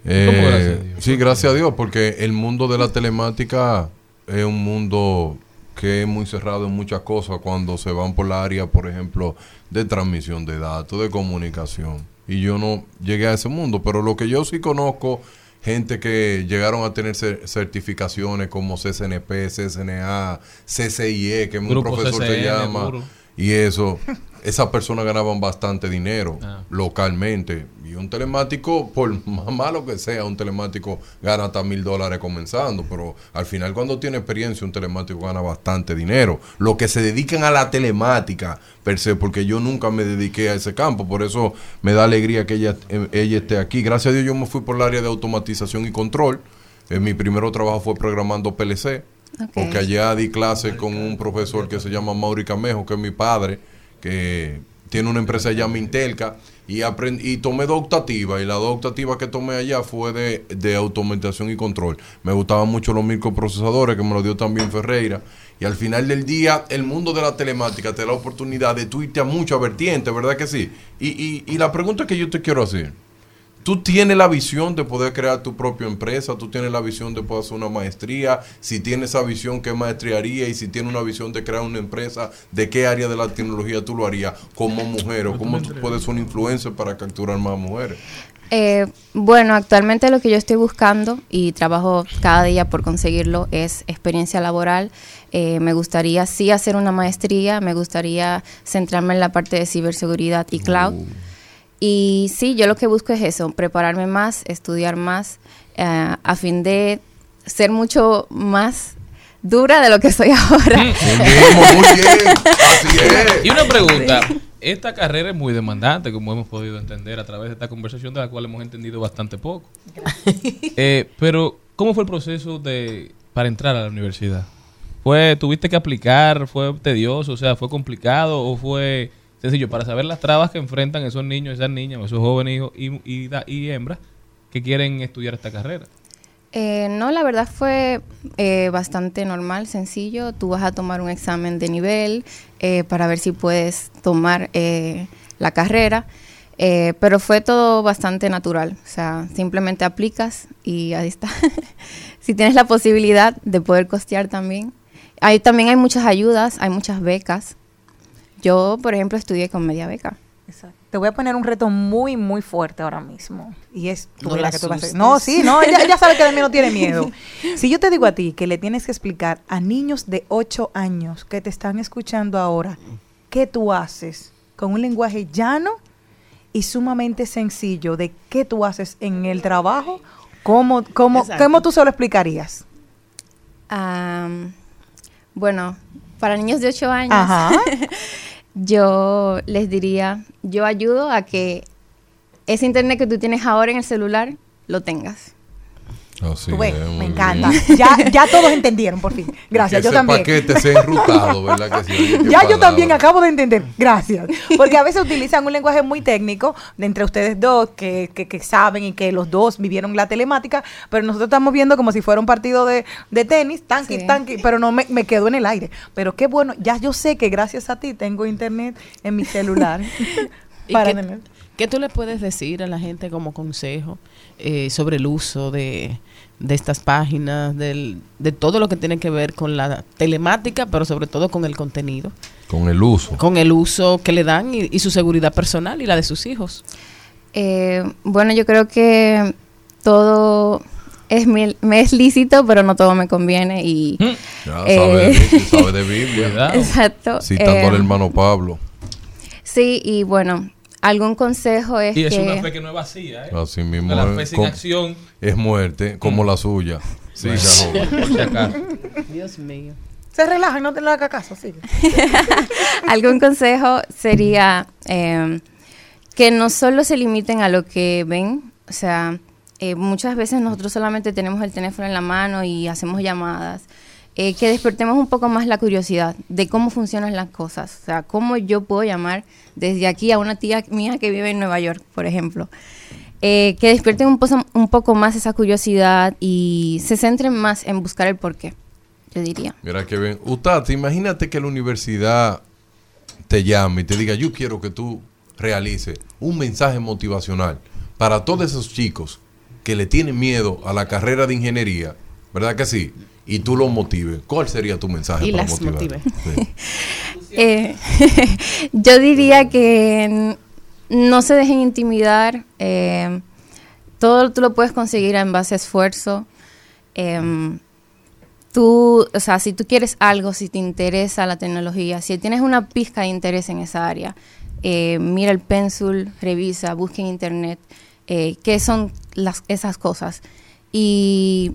Eh, gracias a Dios? Sí, gracias a Dios, porque el mundo de la telemática es un mundo que es muy cerrado en muchas cosas cuando se van por la área, por ejemplo, de transmisión de datos, de comunicación. Y yo no llegué a ese mundo, pero lo que yo sí conozco gente que llegaron a tener cer- certificaciones como CCNP, CCNA, CCIE, que un Grupo profesor se CCN, llama, duro. y eso, esas personas ganaban bastante dinero Ah. localmente. Y un telemático, por más malo que sea, un telemático gana hasta mil dólares comenzando, pero al final cuando tiene experiencia, un telemático gana bastante dinero. Los que se dedican a la telemática, per se, porque yo nunca me dediqué a ese campo, por eso me da alegría que ella, ella esté aquí. Gracias a Dios yo me fui por el área de automatización y control. Eh, mi primer trabajo fue programando PLC, porque allá di clases con un profesor que se llama Mauri Camejo, que es mi padre, que tiene una empresa allá Mintelca, y, y tomé dos optativas, y la dos optativas que tomé allá fue de, de automatización y control. Me gustaban mucho los microprocesadores, que me lo dio también Ferreira, y al final del día, el mundo de la telemática te da la oportunidad de a muchas vertientes, ¿verdad que sí? Y, y la pregunta que yo te quiero hacer, Tú tienes la visión de poder crear tu propia empresa, tú tienes la visión de poder hacer una maestría, si tienes esa visión, ¿qué maestría haría? Y si tienes una visión de crear una empresa, ¿de qué área de la tecnología tú lo harías como mujer? ¿O cómo tú puedes ser un influencer para capturar más mujeres? Eh, bueno, actualmente lo que yo estoy buscando y trabajo cada día por conseguirlo es experiencia laboral. Eh, me gustaría sí hacer una maestría, me gustaría centrarme en la parte de ciberseguridad y cloud. Y sí, yo lo que busco es eso, prepararme más, estudiar más, eh, a fin de ser mucho más dura de lo que soy ahora. Muy bien, así es. Y una pregunta. Esta carrera es muy demandante, como hemos podido entender a través de esta conversación, de la cual hemos entendido bastante poco. Eh, pero, ¿cómo fue el proceso de para entrar a la universidad? ¿Fue, tuviste que aplicar? ¿Fue tedioso? O sea, ¿fue complicado o fue sencillo? Para saber las trabas que enfrentan esos niños, esas niñas, esos jóvenes hijos y, y, y hembras que quieren estudiar esta carrera. Eh, no, la verdad fue eh, bastante normal, sencillo. Tú vas a tomar un examen de nivel eh, para ver si puedes tomar la carrera, pero fue todo bastante natural. O sea, simplemente aplicas y ahí está. si tienes la posibilidad de poder costear también. Ahí también hay muchas ayudas, hay muchas becas. Yo, por ejemplo, estudié con media beca. Exacto. Te voy a poner un reto muy, muy fuerte ahora mismo. Y es tú No la que tú vas a hacer. No, sí, no, ella, ella sabe que de mí no tiene miedo. Si yo te digo a ti que le tienes que explicar a niños de 8 años que te están escuchando ahora qué tú haces con un lenguaje llano y sumamente sencillo de qué tú haces en el trabajo, ¿cómo, cómo, cómo tú se lo explicarías? Am, bueno, para niños de 8 años, Ajá. yo les diría, yo ayudo a que ese internet que tú tienes ahora en el celular lo tengas. Así Tú ves, es, muy me bien. encanta. Ya, ya todos entendieron, por fin. Gracias, Que yo ese también. paquete sea enrutado, ¿verdad que sí? Oye, qué Ya yo también acabo de entender. Gracias. Porque a veces utilizan un lenguaje muy técnico de entre ustedes dos que, que- que saben y que los dos vivieron la telemática, pero nosotros estamos viendo como si fuera un partido de, de tenis, tanqui, Sí. tanqui, pero no me, me quedo en el aire. Pero qué bueno, ya yo sé que gracias a ti tengo internet en mi celular. ¿Y para qué, qué tú le puedes decir a la gente como consejo eh, sobre el uso de, de estas páginas, del, de todo lo que tiene que ver con la telemática, pero sobre todo con el contenido, Con el uso. con el uso que le dan y, y su seguridad personal y la de sus hijos? Eh, bueno, yo creo que todo es, mil- me es lícito, pero no todo me conviene y... Ya Eh, sabe, de, sabe de Biblia. Exacto. Citando eh, al hermano Pablo. Sí, y bueno, algún consejo es Y es que... una fe que no es vacía, ¿eh? Así mismo la es, fe sin acción. es muerte, como la suya. Sí. Dios mío. Se relaja y no te le haga caso, sigue. Algún consejo sería eh, que no solo se limiten a lo que ven, o sea, eh, muchas veces nosotros solamente tenemos el teléfono en la mano y hacemos llamadas, eh, que despertemos un poco más la curiosidad de cómo funcionan las cosas, o sea, cómo yo puedo llamar desde aquí a una tía mía que vive en Nueva York, por ejemplo. Eh, que despierten un, poco más esa curiosidad y se centren más en buscar el porqué, yo diría. Mira que bien. Utati, imagínate que la universidad te llame y te diga, yo quiero que tú realices un mensaje motivacional para todos esos chicos que le tienen miedo a la carrera de ingeniería, ¿verdad que sí? Y tú los motives. ¿Cuál sería tu mensaje Y para las motivar? motive. Eh, yo diría que no se dejen intimidar, eh, todo tú lo puedes conseguir en base a esfuerzo. Em, tú, o sea, si tú quieres algo, si te interesa la tecnología, si tienes una pizca de interés en esa área, eh, mira el pencil, revisa, busca en internet eh, qué son las, esas cosas. Y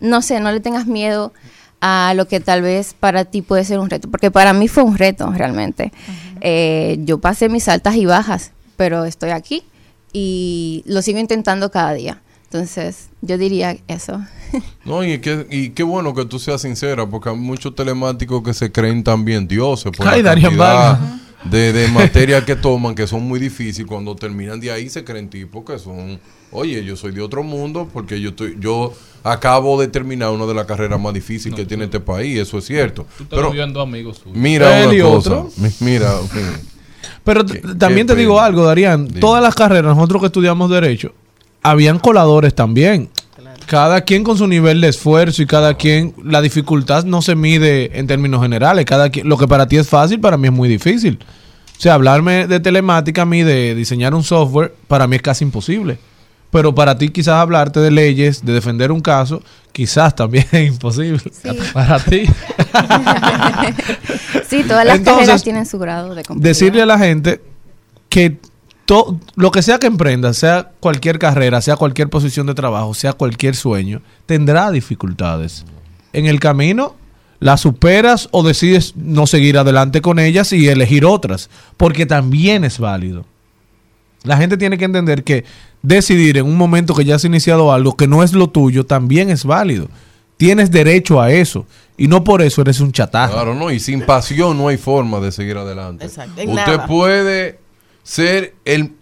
no sé, no le tengas miedo a lo que tal vez para ti puede ser un reto, porque para mí fue un reto realmente. Eh, yo pasé mis altas y bajas, pero estoy aquí y lo sigo intentando cada día. Entonces, yo diría eso. No, y, que, y qué bueno que tú seas sincera, porque hay muchos telemáticos que se creen también dioses por Ay, la cantidad. De, de materia que toman, que son muy difíciles. Cuando terminan de ahí se creen tipos que son, oye, yo soy de otro mundo, porque yo estoy, yo acabo de terminar una de las carreras más difíciles que tiene este país, eso es cierto. Tú te Pero viendo amigos tuyos. mira una cosa, otro. mi- mira, Pero Qué- también qué te digo algo, Darían. Dime. Todas las carreras, nosotros que estudiamos Derecho, habían coladores también. Cada quien con su nivel de esfuerzo y cada quien, la dificultad no se mide en términos generales. Cada quien, lo que para ti es fácil, para mí es muy difícil. O sea, hablarme de telemática a mí, de diseñar un software, para mí es casi imposible. Pero para ti quizás hablarte de leyes, de defender un caso, quizás también es imposible. Para ti. sí, todas las Entonces, carreras tienen su grado de complejidad. decirle a la gente que to- lo que sea que emprenda, sea cualquier carrera, sea cualquier posición de trabajo, sea cualquier sueño, tendrá dificultades. En el camino las superas o decides no seguir adelante con ellas y elegir otras, porque también es válido. La gente tiene que entender que decidir en un momento que ya has iniciado algo que no es lo tuyo también es válido. Tienes derecho a eso y no por eso eres un chataje. Claro, no, y sin pasión no hay forma de seguir adelante. Exacto, Usted nada. puede ser el,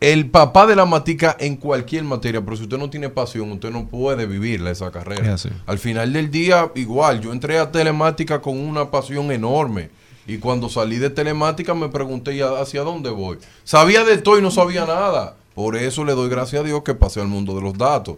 el papá de la matica en cualquier materia, pero si usted no tiene pasión, usted no puede vivirla esa carrera. Al final del día, igual, yo entré a telemática con una pasión enorme. Y cuando salí de telemática me pregunté ¿y hacia dónde voy. Sabía de todo y no sabía nada. Por eso le doy gracias a Dios que pasé al mundo de los datos.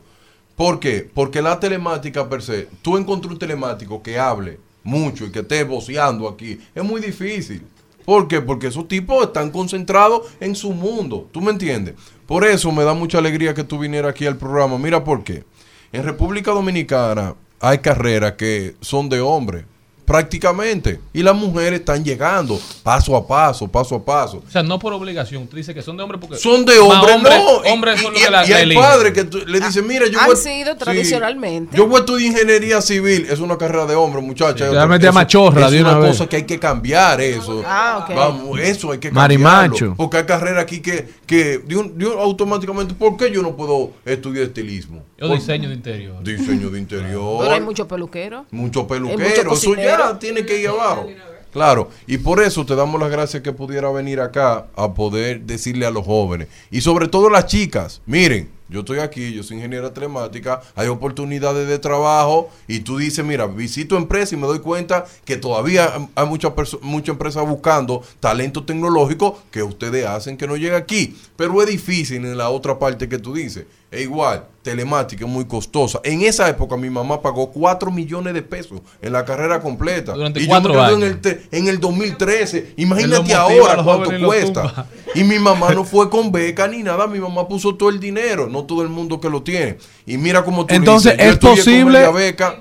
¿Por qué? Porque la telemática per se, tú encontrar un telemático que hable mucho y que esté voceando aquí, es muy difícil. ¿Por qué? Porque esos tipos están concentrados en su mundo. ¿Tú me entiendes? Por eso me da mucha alegría que tú vinieras aquí al programa. Mira por qué. En República Dominicana hay carreras que son de hombres, prácticamente. Y las mujeres están llegando paso a paso, paso a paso. O sea, no por obligación. Tú dices que son de hombres porque. Son de hombres, hombres- no. Y- Hombres son y, los y- que la, y hay padres que tú- le dicen, mira, yo Han voy- sido sí, tradicionalmente. yo voy a estudiar ingeniería civil, es una carrera de hombre, muchachos. Te va a meter a machorra es de una una vez. cosa que hay que cambiar eso. Ah. Vamos, eso hay que cambiarlo. Marimacho. Porque hay carreras aquí que, que de un- de un- automáticamente, ¿por qué yo no puedo estudiar estilismo? Yo Por- diseño de interior. Diseño de interior. Pero hay muchos peluqueros. Mucho Hay peluquero, mucho eso ya tiene que ir abajo. Claro, y por eso te damos las gracias que pudiera venir acá a poder decirle a los jóvenes y sobre todo a las chicas, miren, yo estoy aquí, yo soy ingeniera telemática, hay oportunidades de trabajo y tú dices, mira, visito empresa y me doy cuenta que todavía hay muchas muchas empresas buscando talento tecnológico que ustedes hacen que no llegue aquí, pero es difícil en la otra parte que tú dices. Es igual, telemática es muy costosa. En esa época mi mamá pagó 4 millones de pesos en la carrera completa. Durante y cuatro yo me años. en el, en el 2013. Él lo Imagínate ahora cuánto cuesta. tumba. Y mi mamá no fue con beca ni nada. Mi mamá puso todo el dinero. No todo el mundo que lo tiene. Y mira cómo tú Entonces, dices, es posible- media beca.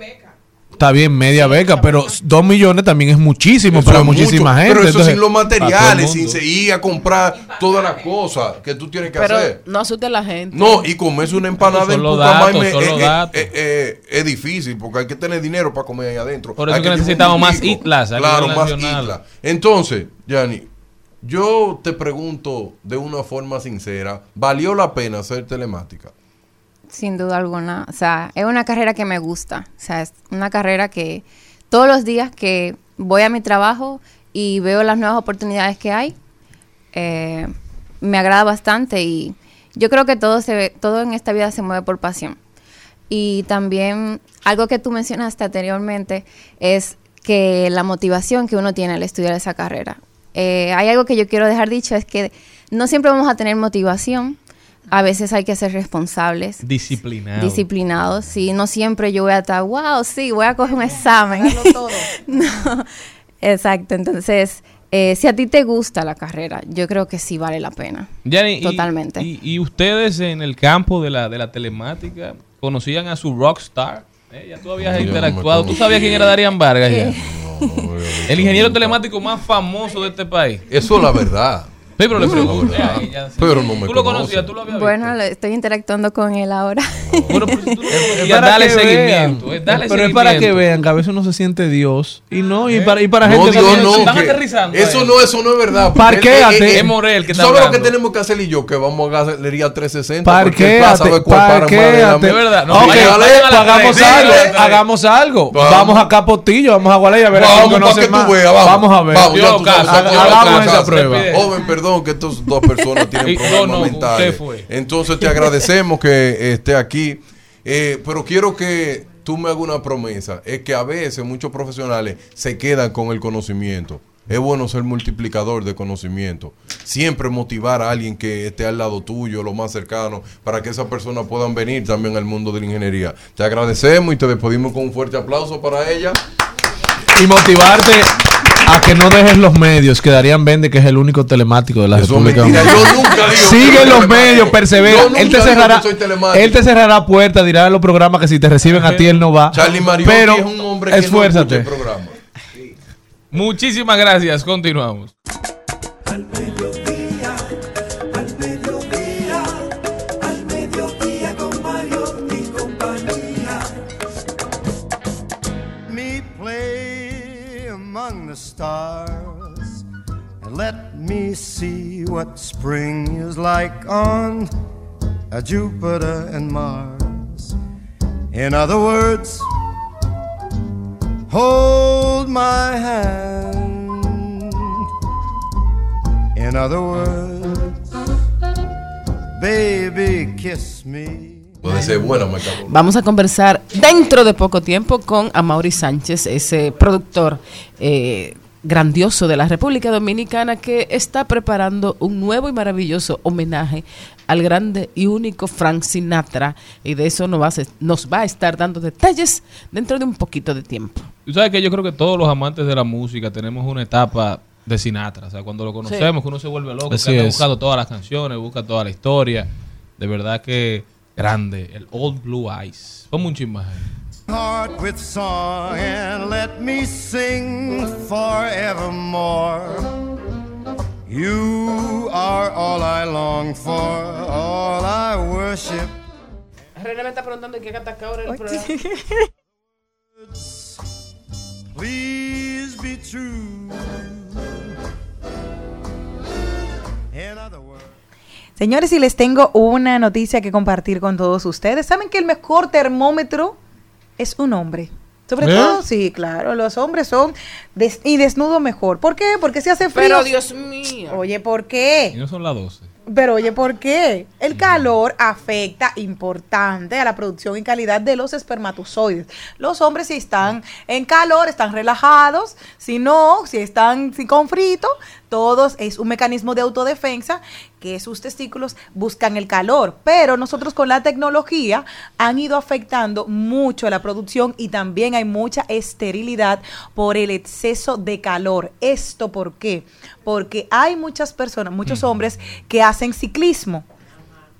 Está bien, media beca, pero dos millones también es muchísimo Eso para es muchísima mucho, gente. Pero eso Entonces, sin los materiales, sin mundo. seguir a comprar todas las cosas que tú tienes que Pero hacer. no asuste a la gente. No, y comerse una empanada en los Pucamaime datos, son es, es- datos. es- es- difícil porque hay que tener dinero para comer ahí adentro. Por eso Hay que un necesitamos más islas Claro, más islas. Entonces, Yanni, yo te pregunto de una forma sincera, ¿valió la pena hacer telemática? Sin duda alguna. O sea, es una carrera que me gusta. O sea, es una carrera que todos los días que voy a mi trabajo y veo las nuevas oportunidades que hay, eh, me agrada bastante y yo creo que todo, se ve, todo en esta vida se mueve por pasión. Y también algo que tú mencionaste anteriormente es que la motivación que uno tiene al estudiar esa carrera. Eh, hay algo que yo quiero dejar dicho, es que no siempre vamos a tener motivación, a veces hay que ser responsables Disciplinado. disciplinados. Sí, no siempre yo voy a estar, wow, sí, voy a coger un examen. no, exacto. Entonces, eh, si a ti te gusta la carrera, yo creo que sí vale la pena. Totalmente. Y, y ustedes en el campo de la, de la telemática conocían a su rockstar? Eh, ya tú habías interactuado. ¿Tú sabías quién era Darían Vargas? ya? El ingeniero telemático más famoso de este país. Eso es la verdad. Sí, pero le es a. Pero no me ¿Tú lo conocías? ¿Tú lo habías Bueno, visto? le- estoy interactuando con él ahora. Bueno, pero si tú lo Es para dale que seguimiento. vean. eh, dale pero es para que vean que a veces uno se siente Dios. Y no, y para, y para No, gente Dios, no. están que- aterrizando Eso no, eso no es verdad. Parquéate. él- Es Morel que está ¿Sabes lo que tenemos que hacer y yo? Que vamos a Galería 360. porque Parquéate, para parquéate. De verdad, a hagamos tres, algo, a hagamos algo. Vamos. Vamos a Capotillo, vamos a Gualey a ver a Vamos, para a ver. Vamos, hagamos esa prueba. Joven, perdón, que estas dos personas tienen problemas no, no, mentales. Entonces te agradecemos que esté aquí. Eh, pero quiero que tú me hagas una promesa. Es que a veces muchos profesionales se quedan con el conocimiento. Es bueno ser multiplicador de conocimiento. Siempre motivar a alguien que esté al lado tuyo, lo más cercano, para que esas personas puedan venir también al mundo de la ingeniería. Te agradecemos y te despedimos con un fuerte aplauso para ella. Y motivarte a que no dejes los medios, que Darían Vende, que es el único telemático de la Eso República mentira. Dominicana. Yo nunca digo Sigue los medios, persevera. Él te cerrará, él te cerrará puertas, dirá a los programas que si te reciben a ti él no va. Charlie Mariotti pero es un hombre que no esfuérzate. escucha el programa. Muchísimas gracias. Continuamos. Me see what spring is like on a Jupiter and Mars. In other words, hold my hand. In other words, baby, kiss me. Vamos a conversar dentro de poco tiempo con Amaury Sánchez, ese productor eh, grandioso de la República Dominicana que está preparando un nuevo y maravilloso homenaje al grande y único Frank Sinatra. Y de eso nos va a, nos va a estar dando detalles dentro de un poquito de tiempo. Tú sabes que yo creo que todos los amantes de la música tenemos una etapa de Sinatra. O sea, cuando lo conocemos, que uno se vuelve loco, Así que anda buscando todas las canciones, busca toda la historia. De verdad que grande. El Old Blue Eyes. Ponme un chismaje. Heart with song and let me sing forevermore. You are all I long for, all I worship. René me está preguntando qué canta ahora el programa. Please be true. In other words. Señores, y les tengo una noticia que compartir con todos ustedes. ¿Saben que el mejor termómetro es un hombre? Sobre ¿Eh? todo, sí, claro, los hombres son des- y desnudo mejor. ¿Por qué? Porque se hace frío. Pero Dios mío. Oye, ¿por Y qué? no son las 12. Pero oye, ¿por qué? El calor afecta importante a la producción y calidad de los espermatozoides. Los hombres si están en calor, están relajados, si no, si están si con frito, todos es un mecanismo de autodefensa que sus testículos buscan el calor. Pero nosotros con la tecnología han ido afectando mucho la producción y también hay mucha esterilidad por el exceso de calor. ¿Esto por qué? Porque hay muchas personas, muchos hombres que hacen ciclismo.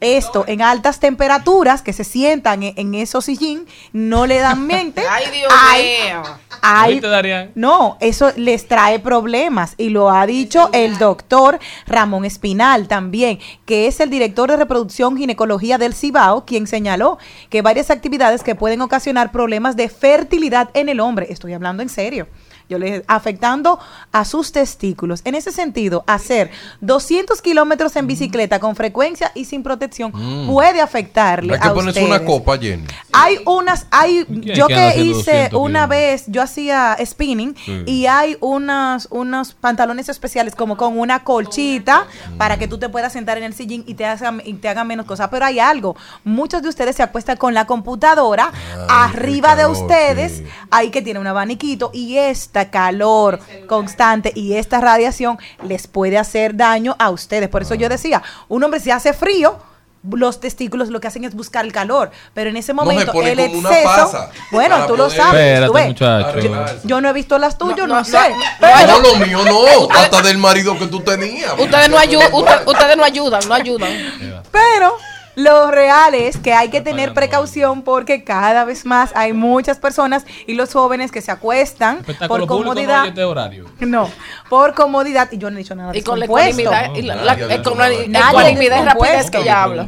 Esto en altas temperaturas, que se sientan en, en esos sillín, no le dan mente. Ay, Dios Hay- mío. hay- ¿Oíste, Darían? no, eso les trae problemas y lo ha dicho el doctor Ramón Espinal también, que es el director de reproducción ginecología del Cibao, quien señaló que varias actividades que pueden ocasionar problemas de fertilidad en el hombre, estoy hablando en serio. Yo le afectando a sus testículos. En ese sentido, hacer 200 kilómetros en bicicleta con frecuencia y sin protección Mm. puede afectarle Hay que a ponerse una ustedes. copa, Jenny. Hay unas, hay, ¿Quién yo que hice 200 una vez, yo hacía spinning Sí. y hay unas, unos pantalones especiales como con una colchita para que tú te puedas sentar en el sillín y te hagan, y te hagan menos cosas. Pero hay algo, muchos de ustedes se acuestan con la computadora Ay, arriba de ustedes, sí. ahí que tiene un abaniquito y esta calor constante y esta radiación les puede hacer daño a ustedes. Por eso yo decía, un hombre si hace frío, los testículos lo que hacen es buscar el calor, pero en ese momento el exceso, pasa bueno, tú lo sabes, Espérate, tú ves. Yo no he visto las tuyas, no, No, no, sé, no. pero No, lo mío no, hasta del marido que tú tenías. Ustedes no, ayu- usted- ustedes no ayudan, no ayudan. Pero lo real es que hay que tener precaución porque cada vez más hay muchas personas y los jóvenes que se acuestan por no comodidad. este horario. No, por comodidad. Y yo no he dicho nada Y con la ecuanimidad, y la, No, la- ecuanimidad- y rapidez descompuesto. que ella habla.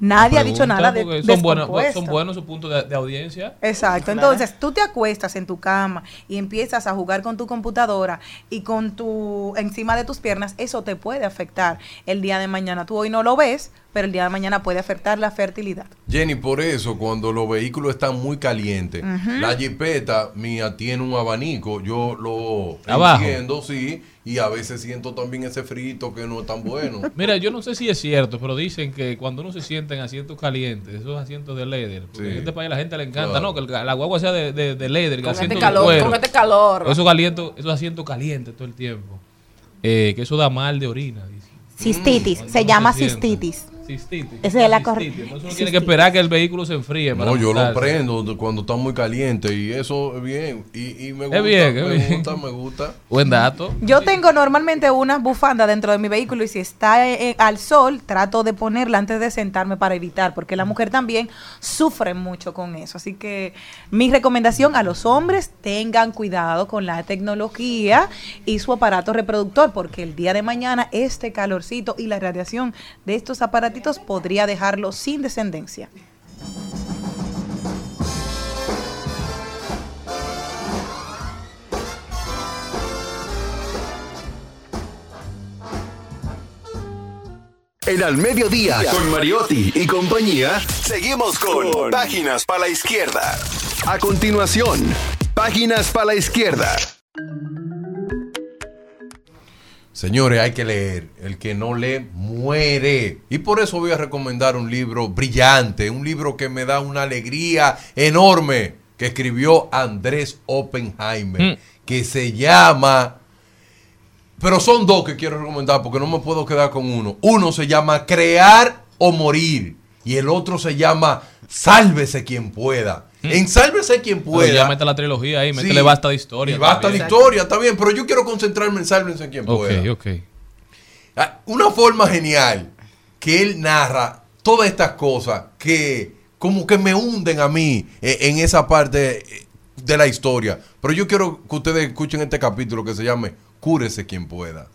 Nadie ha dicho nada de son buenos, son buenos sus puntos de, de audiencia. Exacto. Entonces, tú te acuestas en tu cama y empiezas a jugar con tu computadora y con tu encima de tus piernas, eso te puede afectar el día de mañana. Tú hoy no lo ves, pero el día de mañana puede afectar la fertilidad. Jenny, por eso cuando los vehículos están muy calientes, la jipeta mía tiene un abanico, yo lo Abajo. enciendo, sí, y a veces siento también ese frito que no es tan bueno. Mira, yo no sé si es cierto, pero dicen que cuando uno se sienta en asientos calientes, esos asientos de leather, porque Sí. en este país a la gente le encanta, Claro. no, que el- la guagua sea de, de, de leather, que asiento este de calor, cuero. con este calor. Esos, calientos, esos asientos calientes todo el tiempo. Eh, que eso da mal de orina. dicen. Cistitis, Cuando se llama cistitis. Cistitis. Esa es la Entonces uno tiene que esperar que el vehículo se enfríe. para No, yo lo prendo cuando está muy caliente y eso es bien. Y, y me gusta, Es bien, es me bien. gusta, me gusta. Buen dato. Yo tengo normalmente una bufanda dentro de mi vehículo y si está eh, al sol, trato de ponerla antes de sentarme para evitar, porque la mujer también sufre mucho con eso. Así que mi recomendación a los hombres, tengan cuidado con la tecnología y su aparato reproductor, porque el día de mañana este calorcito y la radiación de estos podría dejarlo sin descendencia. En Al Mediodía, con Mariotti y compañía, seguimos con Páginas para la Izquierda. A continuación, Páginas para la Izquierda. Señores, hay que leer. El que no lee, muere. Y por eso voy a recomendar un libro brillante, un libro que me da una alegría enorme, que escribió Andrés Oppenheimer, Mm. que se llama... Pero son dos que quiero recomendar porque no me puedo quedar con uno. Uno se llama Crear o Morir y el otro se llama Sálvese quien pueda. En Sálvese quien Mm. Pero pueda. ya mete la trilogía ahí, Sí. métele basta de historia. Y basta de historia, está bien, pero yo quiero concentrarme en Sálvese quien pueda. Ok, ok. Ah, Una forma genial que él narra todas estas cosas que como que me hunden a mí eh, en esa parte eh, de la historia. Pero yo quiero que ustedes escuchen este capítulo que se llame Cúrese quien pueda.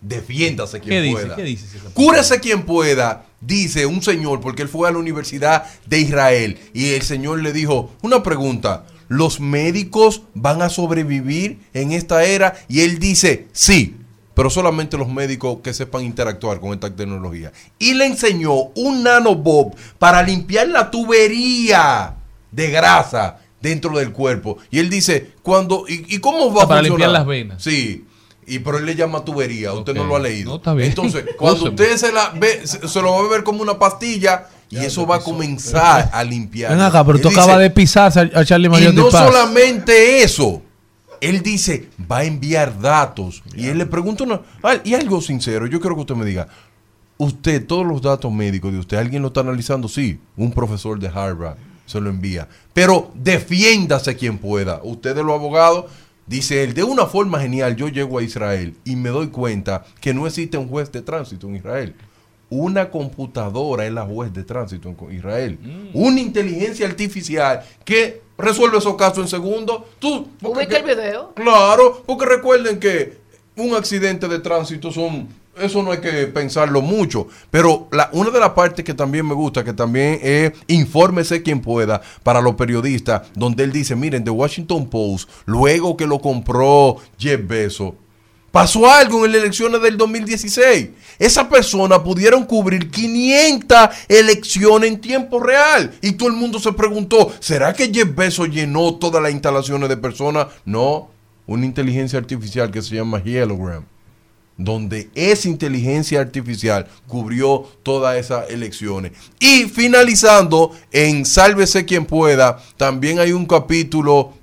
Defiéndase quien ¿Qué dice? pueda. ¿Qué dice? Cúrese quien pueda, dice un señor, porque él fue a la Universidad de Israel y el señor le dijo, una pregunta, ¿los médicos van a sobrevivir en esta era? Y él dice, sí, pero solamente los médicos que sepan interactuar con esta tecnología. Y le enseñó un nanobob para limpiar la tubería de grasa dentro del cuerpo. Y él dice, cuando ¿y, y cómo va Ah, a para funcionar? limpiar las venas. Sí. Y pero él le llama tubería, usted no lo ha leído. No, está bien. Entonces, cuando usted se la ve, se, se lo va a beber como una pastilla y eso va a comenzar a limpiar. Ven acá, pero Él tú dice, acabas de pisar a Charlie Y Mariotti no Paz. solamente eso. Él dice, va a enviar datos. Y él le pregunta una, y algo sincero, yo quiero que usted me diga, usted, todos los datos médicos de usted, ¿alguien lo está analizando? Sí, un profesor de Harvard se lo envía. Pero defiéndase quien pueda. Usted de los abogados, dice él, de una forma genial, yo llego a Israel y me doy cuenta que no existe un juez de tránsito en Israel. Una computadora es la juez de tránsito en Israel. Una inteligencia artificial que resuelve esos casos en segundos. Tú, porque- Ubica el video. Claro, porque recuerden que un accidente de tránsito son, eso no hay que pensarlo mucho. Pero la, una de las partes que también me gusta, que también es infórmese quien pueda para los periodistas, donde él dice, miren, The Washington Post, luego que lo compró Jeff Bezos, Pasó algo en las elecciones del 2016. Esas personas pudieron cubrir 500 elecciones en tiempo real. Y todo el mundo se preguntó, ¿será que Jeff Bezos llenó todas las instalaciones de personas? No, una inteligencia artificial que se llama Hielogram. Donde esa inteligencia artificial cubrió todas esas elecciones. Y finalizando en Sálvese quien pueda, también hay un capítulo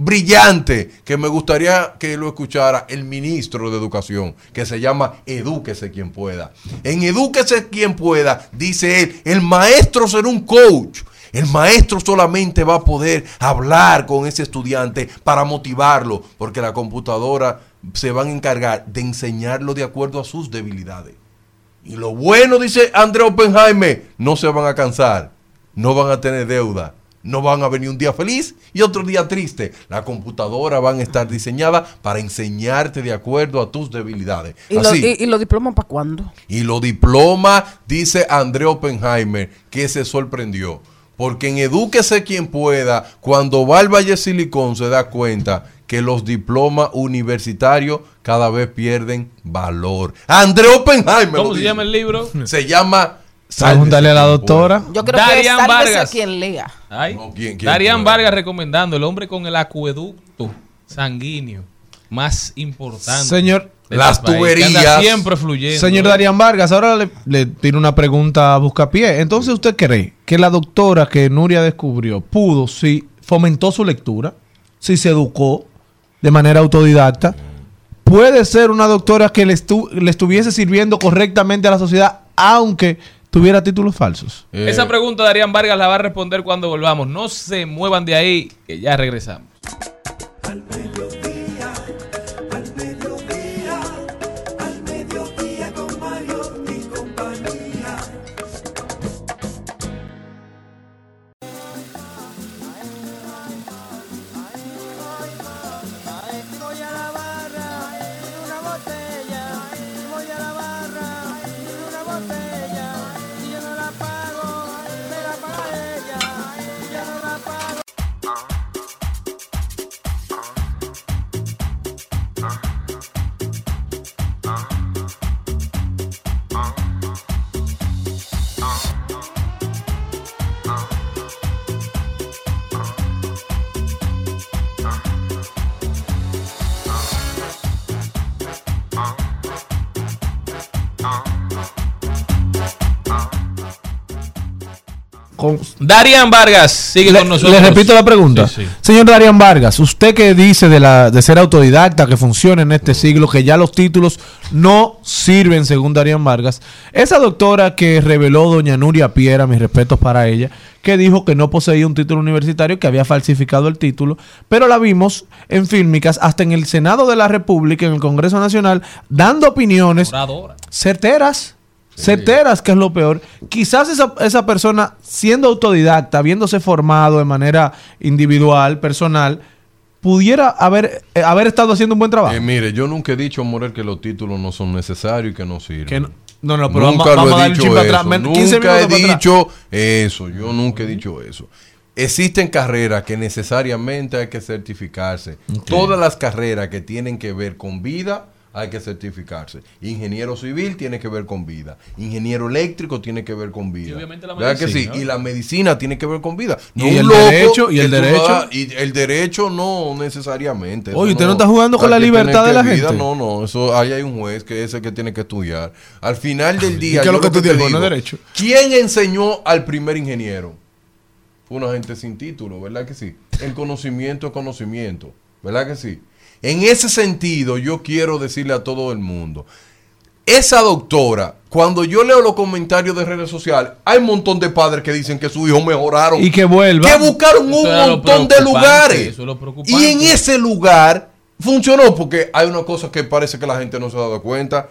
brillante que me gustaría que lo escuchara el ministro de Educación, que se llama Edúquese quien pueda. En Edúquese quien pueda, dice él, el maestro será un coach. El maestro solamente va a poder hablar con ese estudiante para motivarlo, porque la computadora se van a encargar de enseñarlo de acuerdo a sus debilidades. Y lo bueno, dice André Oppenheimer, no se van a cansar, no van a tener deuda, no van a venir un día feliz y otro día triste. La computadora van a estar diseñada para enseñarte de acuerdo a tus debilidades. ¿Y, lo- Así. y- y los diplomas para cuándo? Y los diplomas, dice André Oppenheimer, que se sorprendió. Porque en Edúquese quien pueda, cuando va al Valle Silicón se da cuenta que los diplomas universitarios cada vez pierden valor. André Oppenheimer. ¿Cómo se llama el libro? Se llama... Pregúntale a la doctora. Yo creo Darian que Vargas. quien lea. Ay, ¿quién- quién Darían puede? Vargas recomendando el hombre con el acueducto sanguíneo más importante. Señor, las este tuberías. siempre fluyendo. Señor ¿eh? Darían Vargas, ahora le, le tiro una pregunta a Buscapié. Entonces, ¿usted cree que la doctora que Nuria descubrió pudo, si fomentó su lectura, si se educó de manera autodidacta, puede ser una doctora que le, estu- le estuviese sirviendo correctamente a la sociedad, aunque tuviera títulos falsos? Eh, Esa pregunta Darían Vargas la va a responder cuando volvamos. No se muevan de ahí, que ya regresamos. Al Darían Vargas sigue Le, con nosotros. le repito la pregunta. Sí, sí. Señor Darían Vargas, usted que dice de, la, de ser autodidacta, que funciona en este siglo, que ya los títulos no sirven según Darían Vargas, esa doctora que reveló doña Nuria Piera, mis respetos para ella, que dijo que no poseía un título universitario, que había falsificado el título, pero la vimos en fílmicas, hasta en el Senado de la República, en el Congreso Nacional, dando opiniones Oradora. certeras. Certeras, que es lo peor. Quizás esa, esa persona, siendo autodidacta, habiéndose formado de manera individual, personal, pudiera haber, eh, haber estado haciendo un buen trabajo. Eh, mire, yo nunca he dicho, Morel, que los títulos no son necesarios y que no sirven. Que no- no, no, pero nunca vamos- lo vamos he dicho eso. atrás, men- 15 nunca he atrás. dicho eso. Yo nunca he dicho eso. Existen carreras que necesariamente hay que certificarse. Todas las carreras que tienen que ver con vida hay que certificarse. Ingeniero civil tiene que ver con vida. Ingeniero eléctrico tiene que ver con vida. Y obviamente la ¿Verdad que sí? medicina, ¿no? Y la medicina tiene que ver con vida. Y un el derecho, y que el derecho. y el derecho no necesariamente. Oye, usted no está jugando con la que libertad de la que vida, gente. No, no, eso ahí hay un juez que es el que tiene que estudiar. Al final del ¿Y día, qué es yo lo que tú te digo, No derecho. ¿Quién enseñó al primer ingeniero? Fue una gente sin título, ¿verdad que sí? El conocimiento es conocimiento, ¿verdad que sí? En ese sentido, yo quiero decirle a todo el mundo, esa doctora, cuando yo leo los comentarios de redes sociales, hay un montón de padres que dicen que su hijo mejoraron. Y que vuelva. Que buscaron Eso un montón de lugares. eso es lo preocupante. Y en ese lugar funcionó porque hay una cosa que parece que la gente no se ha dado cuenta.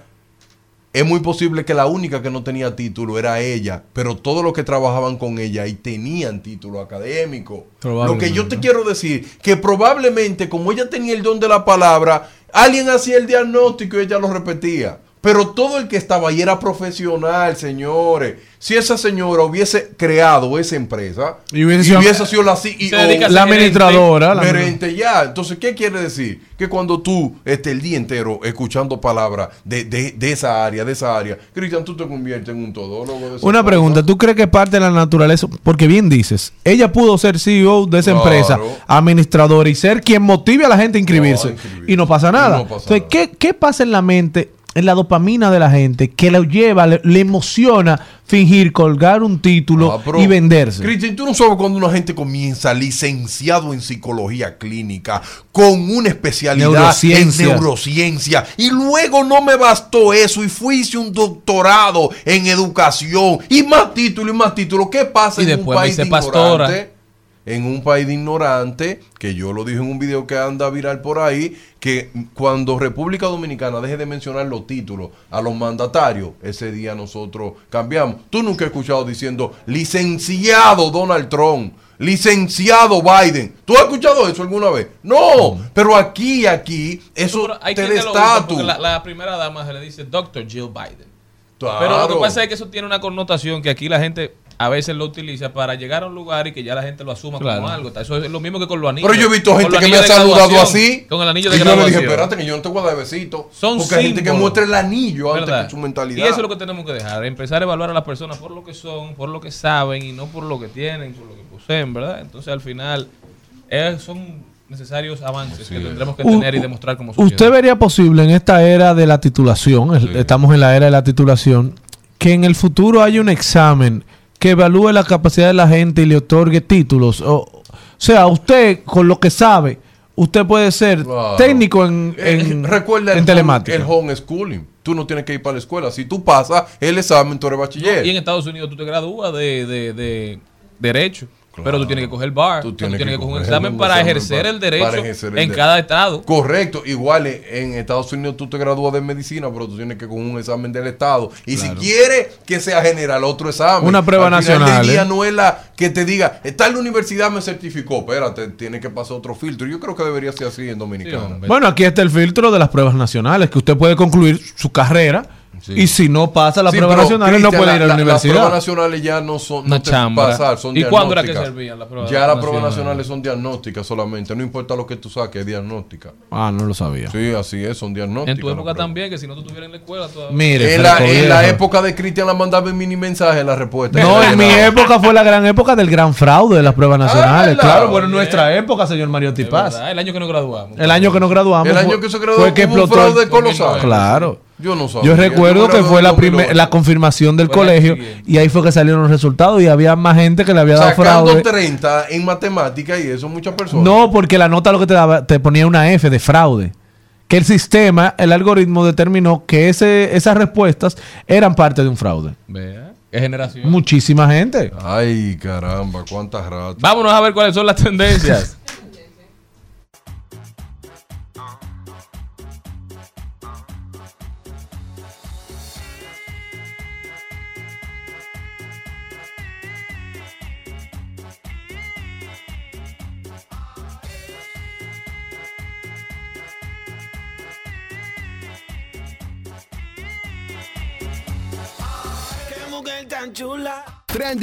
Es muy posible que la única que no tenía título era ella, pero todos los que trabajaban con ella y tenían título académico. Lo que yo te quiero decir, que probablemente como ella tenía el don de la palabra, alguien hacía el diagnóstico y ella lo repetía. Pero todo el que estaba ahí era profesional, señores. Si esa señora hubiese creado esa empresa Y hubiese sido- sido la CEO, La administradora. la- gerente ya. Entonces, ¿qué quiere decir? Que cuando tú estés el día entero escuchando palabras de, de- de esa área, de esa área, Cristian, tú te conviertes en un todólogo. de esa Una cosa. pregunta, ¿tú crees que parte de la naturaleza, porque bien dices, ella pudo ser CEO de esa Claro. empresa, administradora y ser quien motive a la gente a inscribirse No, a inscribirse. y no pasa nada? no pasa Entonces, nada. ¿qué, qué pasa en la mente en la dopamina de la gente que lo lleva, le, le emociona fingir colgar un título Ah, pero, y venderse. Cristian, tú no sabes cuando una gente comienza licenciado en psicología clínica, con una especialidad Neurociencia. en neurociencia, y luego no me bastó eso y fui hice un doctorado en educación, y más título y más título. ¿Qué pasa Y en un después me país hice de pastora. ignorante? En un país de ignorante, que yo lo dije en un video que anda viral por ahí, que cuando República Dominicana deje de mencionar los títulos a los mandatarios, ese día nosotros cambiamos. Tú nunca has escuchado diciendo licenciado Donald Trump, licenciado Biden. ¿Tú has escuchado eso alguna vez? No, pero aquí, aquí, eso Hay te da estatus. la, la primera dama se le dice Dr. Jill Biden. Claro. Pero lo que pasa es que eso tiene una connotación que aquí la gente a veces lo utiliza para llegar a un lugar y que ya la gente lo asuma Claro. como algo. Eso es lo mismo que con los anillos. Pero yo he visto gente que me ha saludado graduación, así. Con el anillo de y yo le graduación. dije, espérate, que yo no te voy a dar besito. Son porque hay gente que muestra el anillo antes que su mentalidad. Y eso es lo que tenemos que dejar, empezar a evaluar a las personas por lo que son, por lo que saben y no por lo que tienen, por lo que poseen, ¿verdad? Entonces al final eh, son necesarios avances que tendremos que tener y demostrar como sociedad. ¿Usted vería posible en esta era de la titulación, es- estamos en la era de la titulación, que en el futuro haya un examen que evalúe la capacidad de la gente y le otorgue títulos? O, o sea, usted con lo que sabe, usted puede ser Claro. técnico en, Eh, en, recuerda en el, telemática. home, el homeschooling. Tú no tienes que ir para la escuela. Si tú pasas el examen, tú eres bachiller. Y en Estados Unidos tú te gradúas de, de, de derecho. Pero tú tienes que coger bar, tú tienes, que, coger un coger examen un para ejercer el derecho ejercer el en cada estado. Correcto, igual en Estados Unidos tú te gradúas de medicina, pero tú tienes que con un examen del Estado. Y si quieres que sea general, otro examen. Una prueba Al final nacional, día ¿eh? no es la que te diga, está en la universidad, me certificó. Espérate, tiene que pasar otro filtro. Yo creo que debería ser así en Dominicana. Bueno, aquí está el filtro de las pruebas nacionales, que usted puede concluir su carrera y si no pasa las Sí, pruebas pero, nacionales no puede ir a la, Las universidad. pruebas nacionales ya no son Una no te chambra. pasar, son ¿Y cuándo era que diagnósticas. servían las pruebas Ya las pruebas nacionales? nacionales son diagnósticas solamente. No importa lo que tú saques, es diagnóstica. Ah, no lo sabía. Sí, así es, son diagnósticas. En tu las época también, que si no tú estuvieras en la escuela todavía. Mire, En la, en la época de Cristian la mandaba en mini mensaje la respuesta. No, en mi época fue la gran época del gran fraude de las pruebas nacionales. ¿verdad? claro, bueno, en nuestra época, señor Mario Tipaz. el año que nos graduamos. El año que nos graduamos. El año fue- que se graduó fue que explotó. fraude colosal. Claro. Yo no sabía. Yo recuerdo Yo que fue la, 2008. primer- la confirmación del Fue colegio y ahí fue que salieron los resultados y había más gente que le había dado Sacando fraude. 30 en matemática y eso muchas personas. No, porque la nota lo que te daba, te ponía una F de fraude. Que el sistema, el algoritmo determinó que ese, esas respuestas eran parte de un fraude. Vea, qué generación. Muchísima gente. Ay, caramba, cuántas ratas. Vámonos a ver cuáles son las tendencias.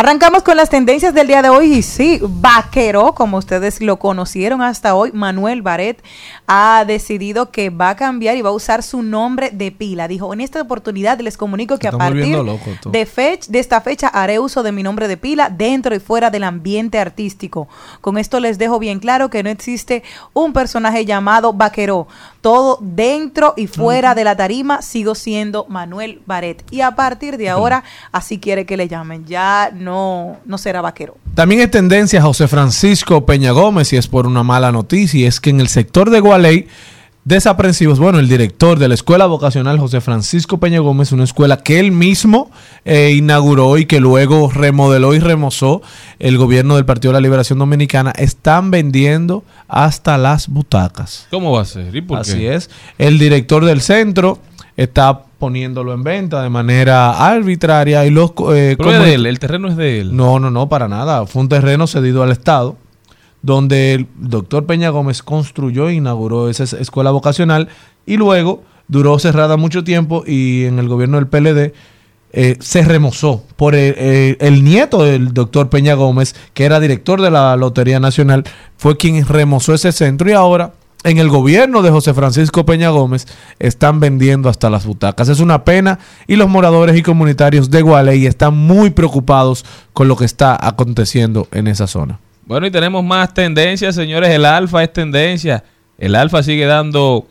Arrancamos con las tendencias del día de hoy y sí, vaquero, como ustedes lo conocieron hasta hoy, Manuel Baret ha decidido que va a cambiar y va a usar su nombre de pila. Dijo, en esta oportunidad les comunico que a partir loco de, fech- de esta fecha haré uso de mi nombre de pila dentro y fuera del ambiente artístico. Con esto les dejo bien claro que no existe un personaje llamado vaquero. Todo dentro y fuera de la tarima sigo siendo Manuel Baret. Y a partir de ahora, así quiere que le llamen. Ya no, no será vaquero. También es tendencia José Francisco Peña Gómez y es por una mala noticia y es que en el sector de Gualey desaprensivos, bueno, el director de la escuela vocacional José Francisco Peña Gómez, una escuela que él mismo eh, inauguró y que luego remodeló y remozó el gobierno del Partido de la Liberación Dominicana, están vendiendo hasta las butacas. ¿Cómo va a ser? ¿Y por Así qué? es. El director del centro está poniéndolo en venta de manera arbitraria y los eh, Pero es de él, el terreno es de él. no, no, no, para nada. Fue un terreno cedido al Estado, donde el doctor Peña Gómez construyó e inauguró esa es- escuela vocacional y luego duró cerrada mucho tiempo y en el gobierno del PLD eh, se remozó por el, eh, el nieto del doctor Peña Gómez, que era director de la Lotería Nacional, fue quien remozó ese centro y ahora en el gobierno de José Francisco Peña Gómez están vendiendo hasta las butacas. Es una pena y los moradores y comunitarios de Gualey están muy preocupados con lo que está aconteciendo en esa zona. Bueno, y tenemos más tendencias, señores. El Alfa es tendencia. El Alfa sigue dando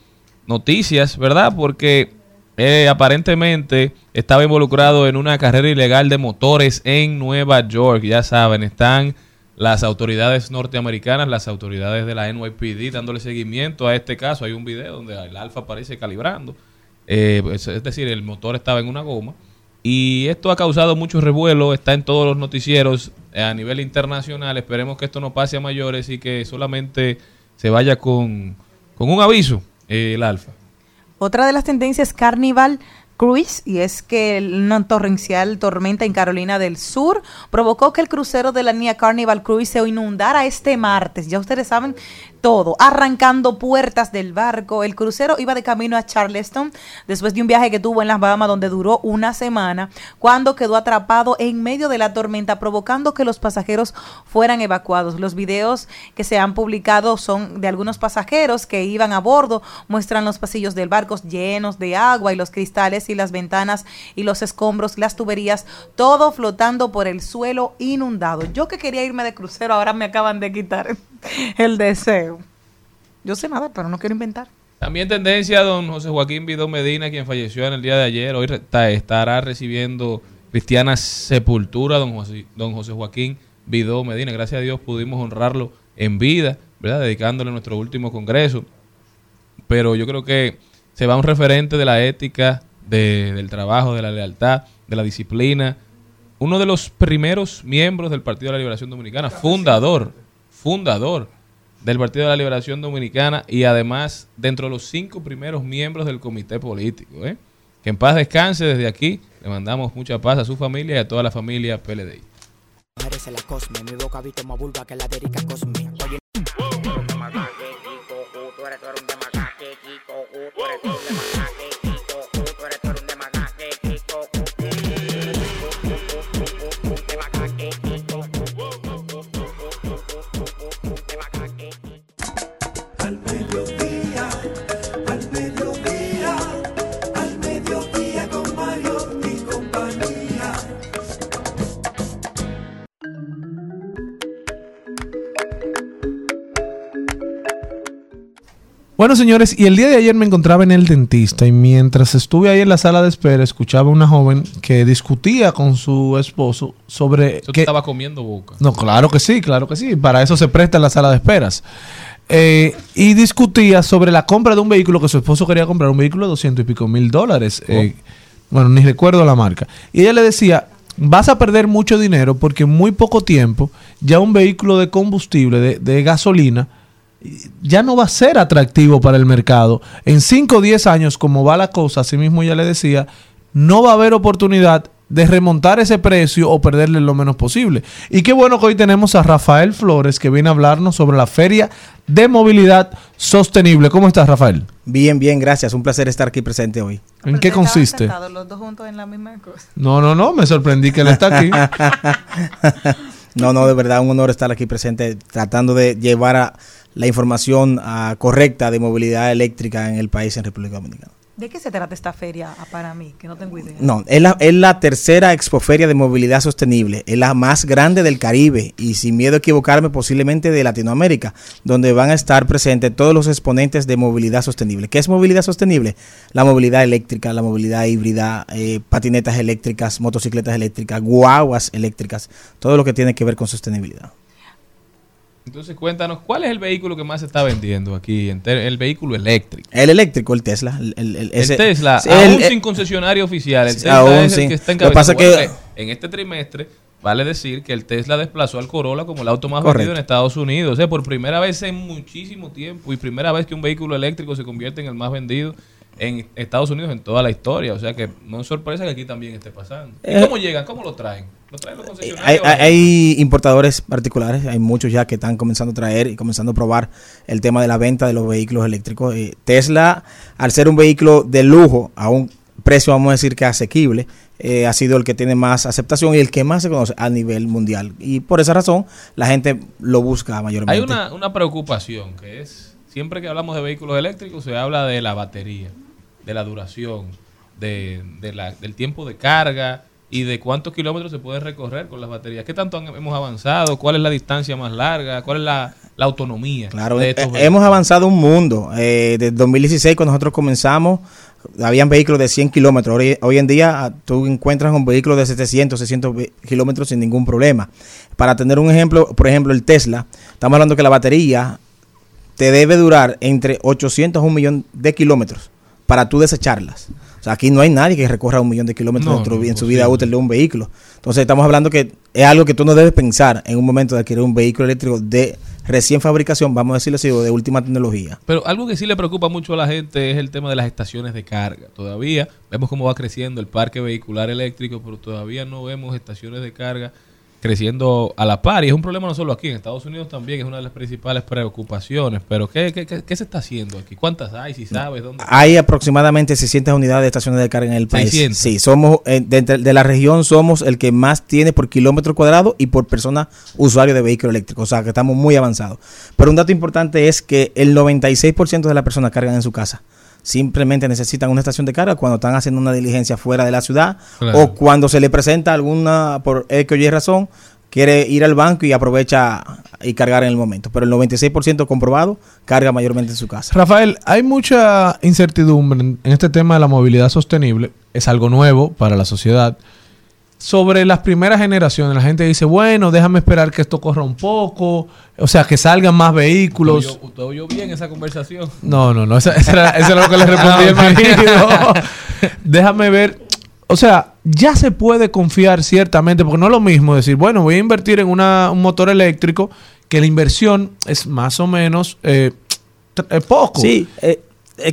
noticias, ¿verdad? Porque eh, aparentemente estaba involucrado en una carrera ilegal de motores en Nueva York. Ya saben, están las autoridades norteamericanas, las autoridades de la NYPD dándole seguimiento a este caso. Hay un video donde el Alfa aparece calibrando. Eh, es, decir, el motor estaba en una goma. Y esto ha causado mucho revuelo, está en todos los noticieros eh, a nivel internacional. Esperemos que esto no pase a mayores y que solamente se vaya con, con un aviso eh, el Alfa. Otra de las tendencias Carnival Cruise, y es que una torrencial tormenta en Carolina del Sur provocó que el crucero de la línea Carnival Cruise se inundara este martes. Ya ustedes saben todo, arrancando puertas del barco. El crucero iba de camino a Charleston después de un viaje que tuvo en las Bahamas donde duró una semana, cuando quedó atrapado en medio de la tormenta, provocando que los pasajeros fueran evacuados. Los videos que se han publicado son de algunos pasajeros que iban a bordo, muestran los pasillos del barco llenos de agua y los cristales y las ventanas y los escombros, las tuberías, todo flotando por el suelo inundado. Yo que quería irme de crucero, ahora me acaban de quitar el deseo. Yo sé nada, pero no quiero inventar. También tendencia don José Joaquín Vidó Medina, quien falleció en el día de ayer. Hoy estará recibiendo cristiana sepultura, don José, don José Joaquín Vidó Medina. Gracias a Dios pudimos honrarlo en vida, ¿verdad? Dedicándole nuestro último congreso. Pero yo creo que se va un referente de la ética, de- del trabajo, de la lealtad, de la disciplina. Uno de los primeros miembros del Partido de la Liberación Dominicana, fundador, fundador del Partido de la Liberación Dominicana y además dentro de los cinco primeros miembros del comité político. ¿eh? Que en paz descanse desde aquí. Le mandamos mucha paz a su familia y a toda la familia PLD. Bueno, señores, y el día de ayer me encontraba en el dentista y mientras estuve ahí en la sala de espera, escuchaba a una joven que discutía con su esposo sobre... Que- estaba comiendo boca. No, claro que sí, claro que sí. Para eso se presta la sala de esperas. Eh, y discutía sobre la compra de un vehículo que su esposo quería comprar, un vehículo de 200 y pico mil dólares. Eh, bueno, ni recuerdo la marca. Y ella le decía, vas a perder mucho dinero porque en muy poco tiempo ya un vehículo de combustible, de, de gasolina, ya no va a ser atractivo para el mercado. En 5 o 10 años, como va la cosa, así mismo ya le decía, no va a haber oportunidad de remontar ese precio o perderle lo menos posible. Y qué bueno que hoy tenemos a Rafael Flores que viene a hablarnos sobre la Feria de Movilidad Sostenible. ¿Cómo estás, Rafael? Bien, bien, gracias. Un placer estar aquí presente hoy. ¿En qué consiste? Sentados los dos juntos en la misma cosa. No, no, no, me sorprendí que él está aquí. No, no, de verdad, un honor estar aquí presente tratando de llevar a la información ah, correcta de movilidad eléctrica en el país, en República Dominicana. ¿De qué se trata esta feria ah, para mí? Que no tengo idea. No, es la, es la tercera expoferia de movilidad sostenible, es la más grande del Caribe y sin miedo a equivocarme posiblemente de Latinoamérica, donde van a estar presentes todos los exponentes de movilidad sostenible. ¿Qué es movilidad sostenible? La movilidad eléctrica, la movilidad híbrida, eh, patinetas eléctricas, motocicletas eléctricas, guaguas eléctricas, todo lo que tiene que ver con sostenibilidad. Entonces cuéntanos, ¿cuál es el vehículo que más se está vendiendo aquí? en El vehículo eléctrico. El eléctrico, el Tesla. El, el- el- El ese- Tesla, aún el- sin concesionario oficial, el Tesla aún es el sí. que está Lo que pasa que- Bueno, eh, en este trimestre vale decir que el Tesla desplazó al Corolla como el auto más Correcto. vendido en Estados Unidos. O sea, por primera vez en muchísimo tiempo y primera vez que un vehículo eléctrico se convierte en el más vendido en Estados Unidos en toda la historia. O sea que no es sorpresa que aquí también esté pasando. ¿Y Eh, cómo llegan? ¿Cómo lo traen? Hay- hay importadores particulares, hay muchos ya que están comenzando a traer y comenzando a probar el tema de la venta de los vehículos eléctricos. Eh, Tesla, al ser un vehículo de lujo a un precio, vamos a decir que asequible, eh, ha sido el que tiene más aceptación y el que más se conoce a nivel mundial. Y por esa razón, la gente lo busca mayormente. Hay una, una preocupación que es siempre que hablamos de vehículos eléctricos se habla de la batería, de la duración, de, de la- del tiempo de carga y de cuántos kilómetros se puede recorrer con las baterías. ¿Qué tanto han- hemos avanzado? ¿Cuál es la distancia más larga? ¿Cuál es la, la autonomía? Claro, de eh, estos eh, vehículos? hemos avanzado un mundo. Eh, desde 2016, cuando nosotros comenzamos, habían vehículos de 100 kilómetros. Hoy, hoy en día ah, tú encuentras un vehículo de 700, 600 ve- kilómetros sin ningún problema. Para tener un ejemplo, por ejemplo, el Tesla, estamos hablando que la batería te debe durar entre 800 a un millón de kilómetros para tú desecharlas. Sea, aquí no hay nadie que recorra un millón de kilómetros No, en su vida útil de un vehículo. Entonces estamos hablando que es algo que tú no debes pensar en un momento de adquirir un vehículo eléctrico de recién fabricación, vamos a decirlo así, o de última tecnología. Pero algo que sí le preocupa mucho a la gente es el tema de las estaciones de carga. Todavía vemos cómo va creciendo el parque vehicular eléctrico, pero todavía no vemos estaciones de carga creciendo a la par. Y es un problema no solo aquí, en Estados Unidos también es una de las principales preocupaciones. Pero ¿qué, qué, qué- qué se está haciendo aquí? ¿Cuántas hay? Si sabes dónde. Hay aproximadamente 600 unidades de estaciones de carga en el país. 600. Sí, somos eh, de, de la región somos el que más tiene por kilómetro cuadrado y por persona usuario de vehículo eléctrico. O sea, que estamos muy avanzados. Pero un dato importante es que el 96% de las personas cargan en su casa. Simplemente necesitan una estación de carga cuando están haciendo una diligencia fuera de la ciudad Claro. o cuando se le presenta alguna, por X o Y razón, quiere ir al banco y aprovecha y cargar en el momento. Pero el 96% comprobado carga mayormente en su casa. Rafael, hay mucha incertidumbre en, en este tema de la movilidad sostenible. Es algo nuevo para la sociedad. Sobre las primeras generaciones, la gente dice, bueno, déjame esperar que esto corra un poco, o sea, que salgan más vehículos. ¿Usted oyó- usted oyó bien esa conversación? No, no, no, esa- esa era- eso era lo que le respondí Ah, el marido. Déjame ver. O sea, ya se puede confiar ciertamente, porque no es lo mismo decir, bueno, voy a invertir en una, un motor eléctrico, que la inversión es más o menos eh, eh, poco. Sí, eh,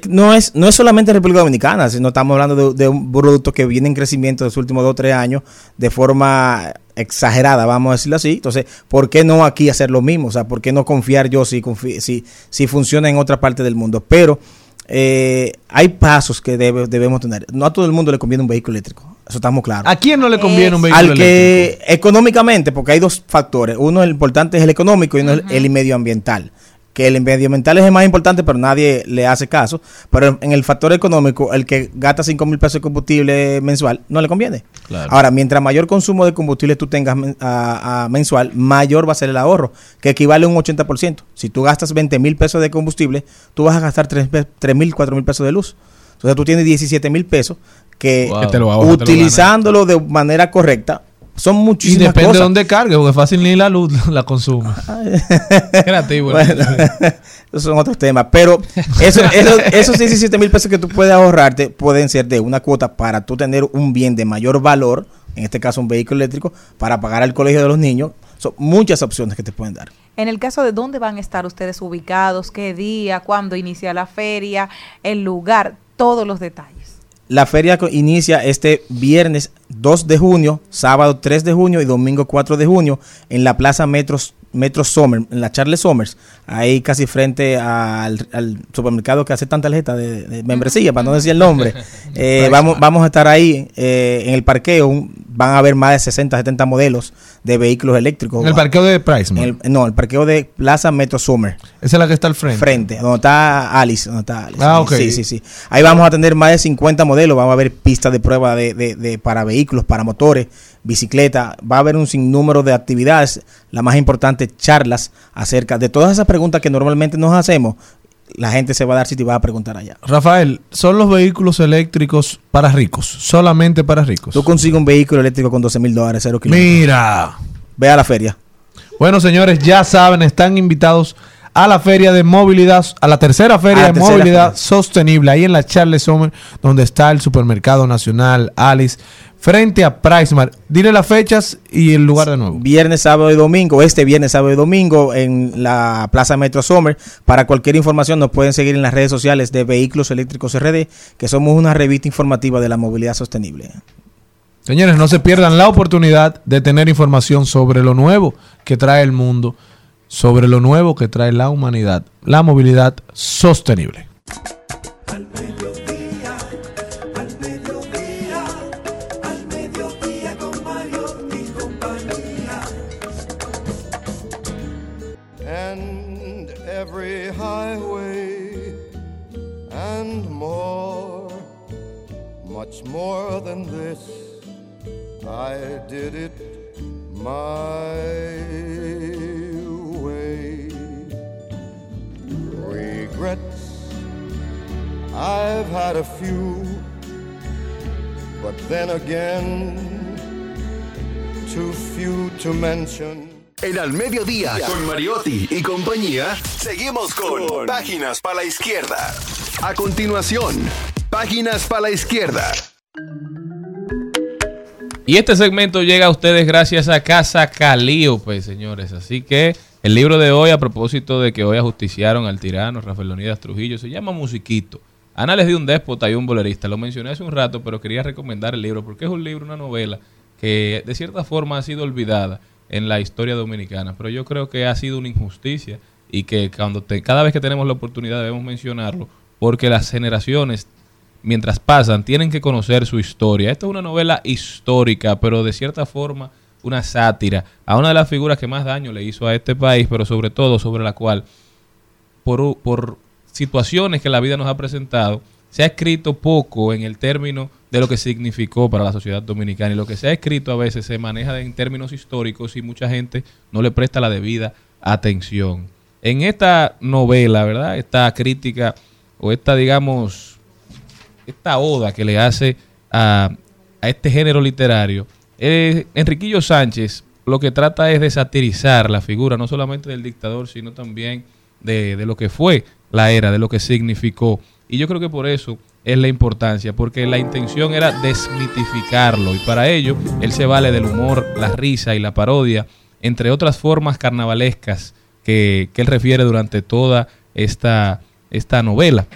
no, es, no es solamente República Dominicana, sino estamos hablando de, de un producto que viene en crecimiento en los últimos dos o tres años de forma exagerada, vamos a decirlo así. Entonces, ¿por qué no aquí hacer lo mismo? O sea, ¿por qué no confiar yo si, si, si funciona en otra parte del mundo? Pero eh, hay pasos que debe- debemos tener. No a todo el mundo le conviene un vehículo eléctrico. Eso estamos claros. ¿A quién no le conviene un vehículo Al que económicamente, porque hay dos factores. Uno el importante es el económico y uno es el medioambiental. Que el medioambiental es el más importante, pero nadie le hace caso. Pero en el factor económico, el que gasta 5 mil pesos de combustible mensual, no le conviene. Claro. Ahora, mientras mayor consumo de combustible tú tengas a- a mensual, mayor va a ser el ahorro, que equivale a un 80%. Si tú gastas 20 mil pesos de combustible, tú vas a gastar 3 mil, 4 mil pesos de luz. Entonces tú tienes 17 mil pesos que Wow. Utilizándolo de manera correcta son Y muchísimas depende cosas. de dónde cargue, porque fácil ni la luz la consume. Creativo. Bueno, esos son otros temas. Pero eso, eso- esos 17 mil pesos que tú puedes ahorrarte pueden ser de una cuota para tú tener un bien de mayor valor, en este caso un vehículo eléctrico, para pagar el colegio de los niños. Son muchas opciones que te pueden dar. En el caso de dónde van a estar ustedes ubicados, qué día, cuándo inicia la feria, el lugar, todos los detalles. La feria inicia este viernes 2 de junio, sábado 3 de junio y domingo 4 de junio en la Plaza Metro, Metro Sommer, en la Charles Somers, ahí casi frente al, al supermercado que hace tanta tarjeta de, de membresía, para no decir el nombre. Eh, vamos, vamos a estar ahí eh, en el parqueo, un- van a haber más de 60, 70 modelos de vehículos eléctricos. En el parqueo de Priceman. En el- no, el parqueo de Plaza Metro Sommer. Esa es la que está al frente. Frente, donde está Alice. Donde está Alice. Ah, ok. Sí, sí, sí. Ahí vamos a tener más de 50 modelos. Vamos a ver pistas de prueba de, de- de- para vehículos, para motores, bicicleta. Va a haber un sinnúmero de actividades. La más importante, charlas acerca de todas esas preguntas que normalmente nos hacemos. La gente se va a dar sitio y va a preguntar allá. Rafael, ¿son los vehículos eléctricos para ricos? Solamente para ricos. Tú consigues un vehículo eléctrico con 12 mil dólares, cero kilómetros. Mira. Ve a la feria. Bueno, señores, ya saben, están invitados a la feria de movilidad, a la tercera feria la de tercera movilidad feria. sostenible, ahí en la Charles Sommer, donde está el Supermercado Nacional Alice, frente a Pricemart. Dile las fechas y el lugar de nuevo. Viernes, sábado y domingo, este viernes, sábado y domingo en la Plaza Metro Sommer. Para cualquier información nos pueden seguir en las redes sociales de Vehículos Eléctricos RD, que somos una revista informativa de la movilidad sostenible. Señores, no se pierdan la oportunidad de tener información sobre lo nuevo que trae el mundo, sobre lo nuevo que trae la humanidad, la movilidad sostenible. More than this. I did it my way. Regrets, I've had a few, but then again, too few to mention. En Al Mediodía, con Mariotti y compañía, seguimos con Páginas para la Izquierda. A continuación, Páginas para la Izquierda. Y este segmento llega a ustedes gracias a Casa Calíope, señores. Así que el libro de hoy, a propósito de que hoy ajusticiaron al tirano Rafael Leonidas Trujillo, se llama Musiquito. Anales de un déspota y un bolerista. Lo mencioné hace un rato, pero quería recomendar el libro porque es un libro, una novela que de cierta forma ha sido olvidada en la historia dominicana. Pero yo creo que ha sido una injusticia y que cuando te- cada vez que tenemos la oportunidad debemos mencionarlo porque las generaciones mientras pasan, tienen que conocer su historia. Esta es una novela histórica, pero de cierta forma una sátira a una de las figuras que más daño le hizo a este país, pero sobre todo sobre la cual, por, por situaciones que la vida nos ha presentado, se ha escrito poco en el término de lo que significó para la sociedad dominicana. Y lo que se ha escrito a veces se maneja en términos históricos y mucha gente no le presta la debida atención. En esta novela, ¿verdad? Esta crítica o esta, digamos, esta oda que le hace a, a este género literario, eh, Enriquillo Sánchez lo que trata es de satirizar la figura no solamente del dictador, sino también de, de lo que fue la era, de lo que significó. Y yo creo que por eso es la importancia, porque la intención era desmitificarlo y para ello él se vale del humor, la risa y la parodia, entre otras formas carnavalescas que, que él refiere durante toda esta, esta novela.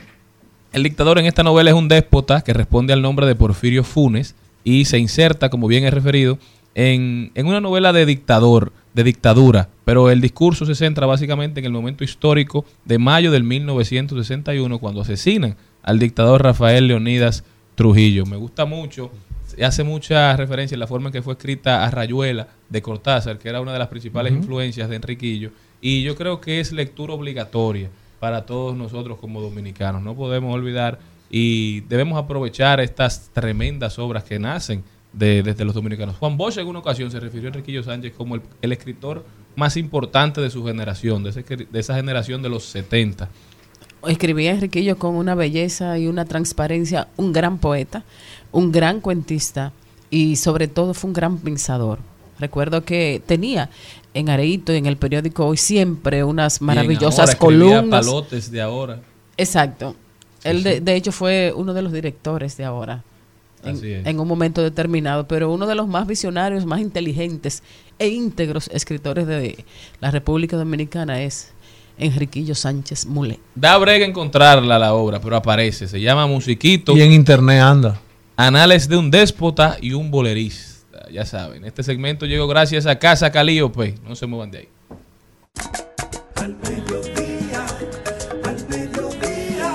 El dictador en esta novela es un déspota que responde al nombre de Porfirio Funes y se inserta, como bien he referido, en, en una novela de dictador, de dictadura, pero el discurso se centra básicamente en el momento histórico de mayo del 1961, cuando asesinan al dictador Rafael Leonidas Trujillo. Me gusta mucho, se hace mucha referencia en la forma en que fue escrita a Rayuela de Cortázar, que era una de las principales influencias de Enriquillo, y yo creo que es lectura obligatoria para todos nosotros como dominicanos. No podemos olvidar y debemos aprovechar estas tremendas obras que nacen de, desde los dominicanos. Juan Bosch en una ocasión se refirió a Enriquillo Sánchez como el, el escritor más importante de su generación, de, de esa generación de los 70. Escribía Enriquillo con una belleza y una transparencia, un gran poeta, un gran cuentista y sobre todo fue un gran pensador. Recuerdo que tenía en Areito y en el periódico Hoy siempre unas maravillosas ahora columnas. Palotes de ahora. Exacto. Él Sí, de, sí. de hecho fue uno de los directores de ahora. En, Así es. en un momento determinado, pero uno de los más visionarios, más inteligentes e íntegros escritores de la República Dominicana es Enriquillo Sánchez Mule. Da brega encontrarla la obra, pero aparece. Se llama Musiquito. Y en internet anda. Anales de un déspota y un bolerista. Ya saben, este segmento llegó gracias a Casa Calíope. No se muevan de ahí. Al mediodía, al mediodía,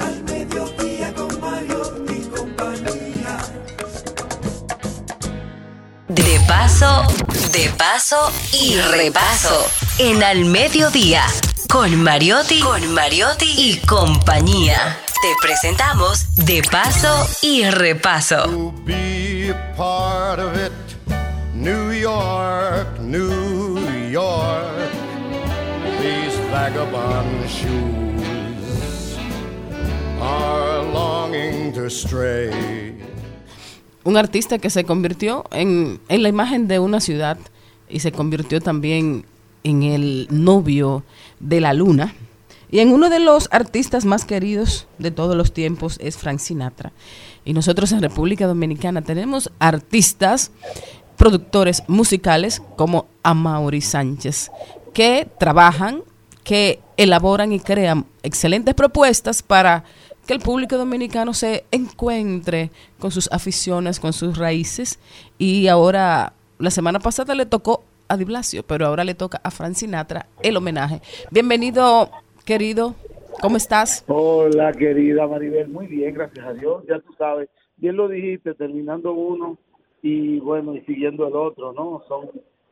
al mediodía con Mario y compañía. De paso, de paso y repaso. En Al Mediodía, con Mariotti, con Mariotti y compañía. Te presentamos De paso y repaso. Part of it. New York, New York, these vagabond shoes are longing to stray. Un artista que se convirtió en, en la imagen de una ciudad y se convirtió también en el novio de la luna. Y en uno de los artistas más queridos de todos los tiempos es Frank Sinatra. Y nosotros en República Dominicana tenemos artistas, productores musicales como Amaury Sánchez, que trabajan, que elaboran y crean excelentes propuestas para que el público dominicano se encuentre con sus aficiones, con sus raíces. Y ahora, la semana pasada le tocó a Di Blasio, pero ahora le toca a Frank Sinatra el homenaje. Bienvenido, querido. ¿Cómo estás? Hola, querida Maribel. Muy bien, gracias a Dios. Ya tú sabes, bien lo dijiste, terminando uno y bueno, y siguiendo el otro, ¿no? Son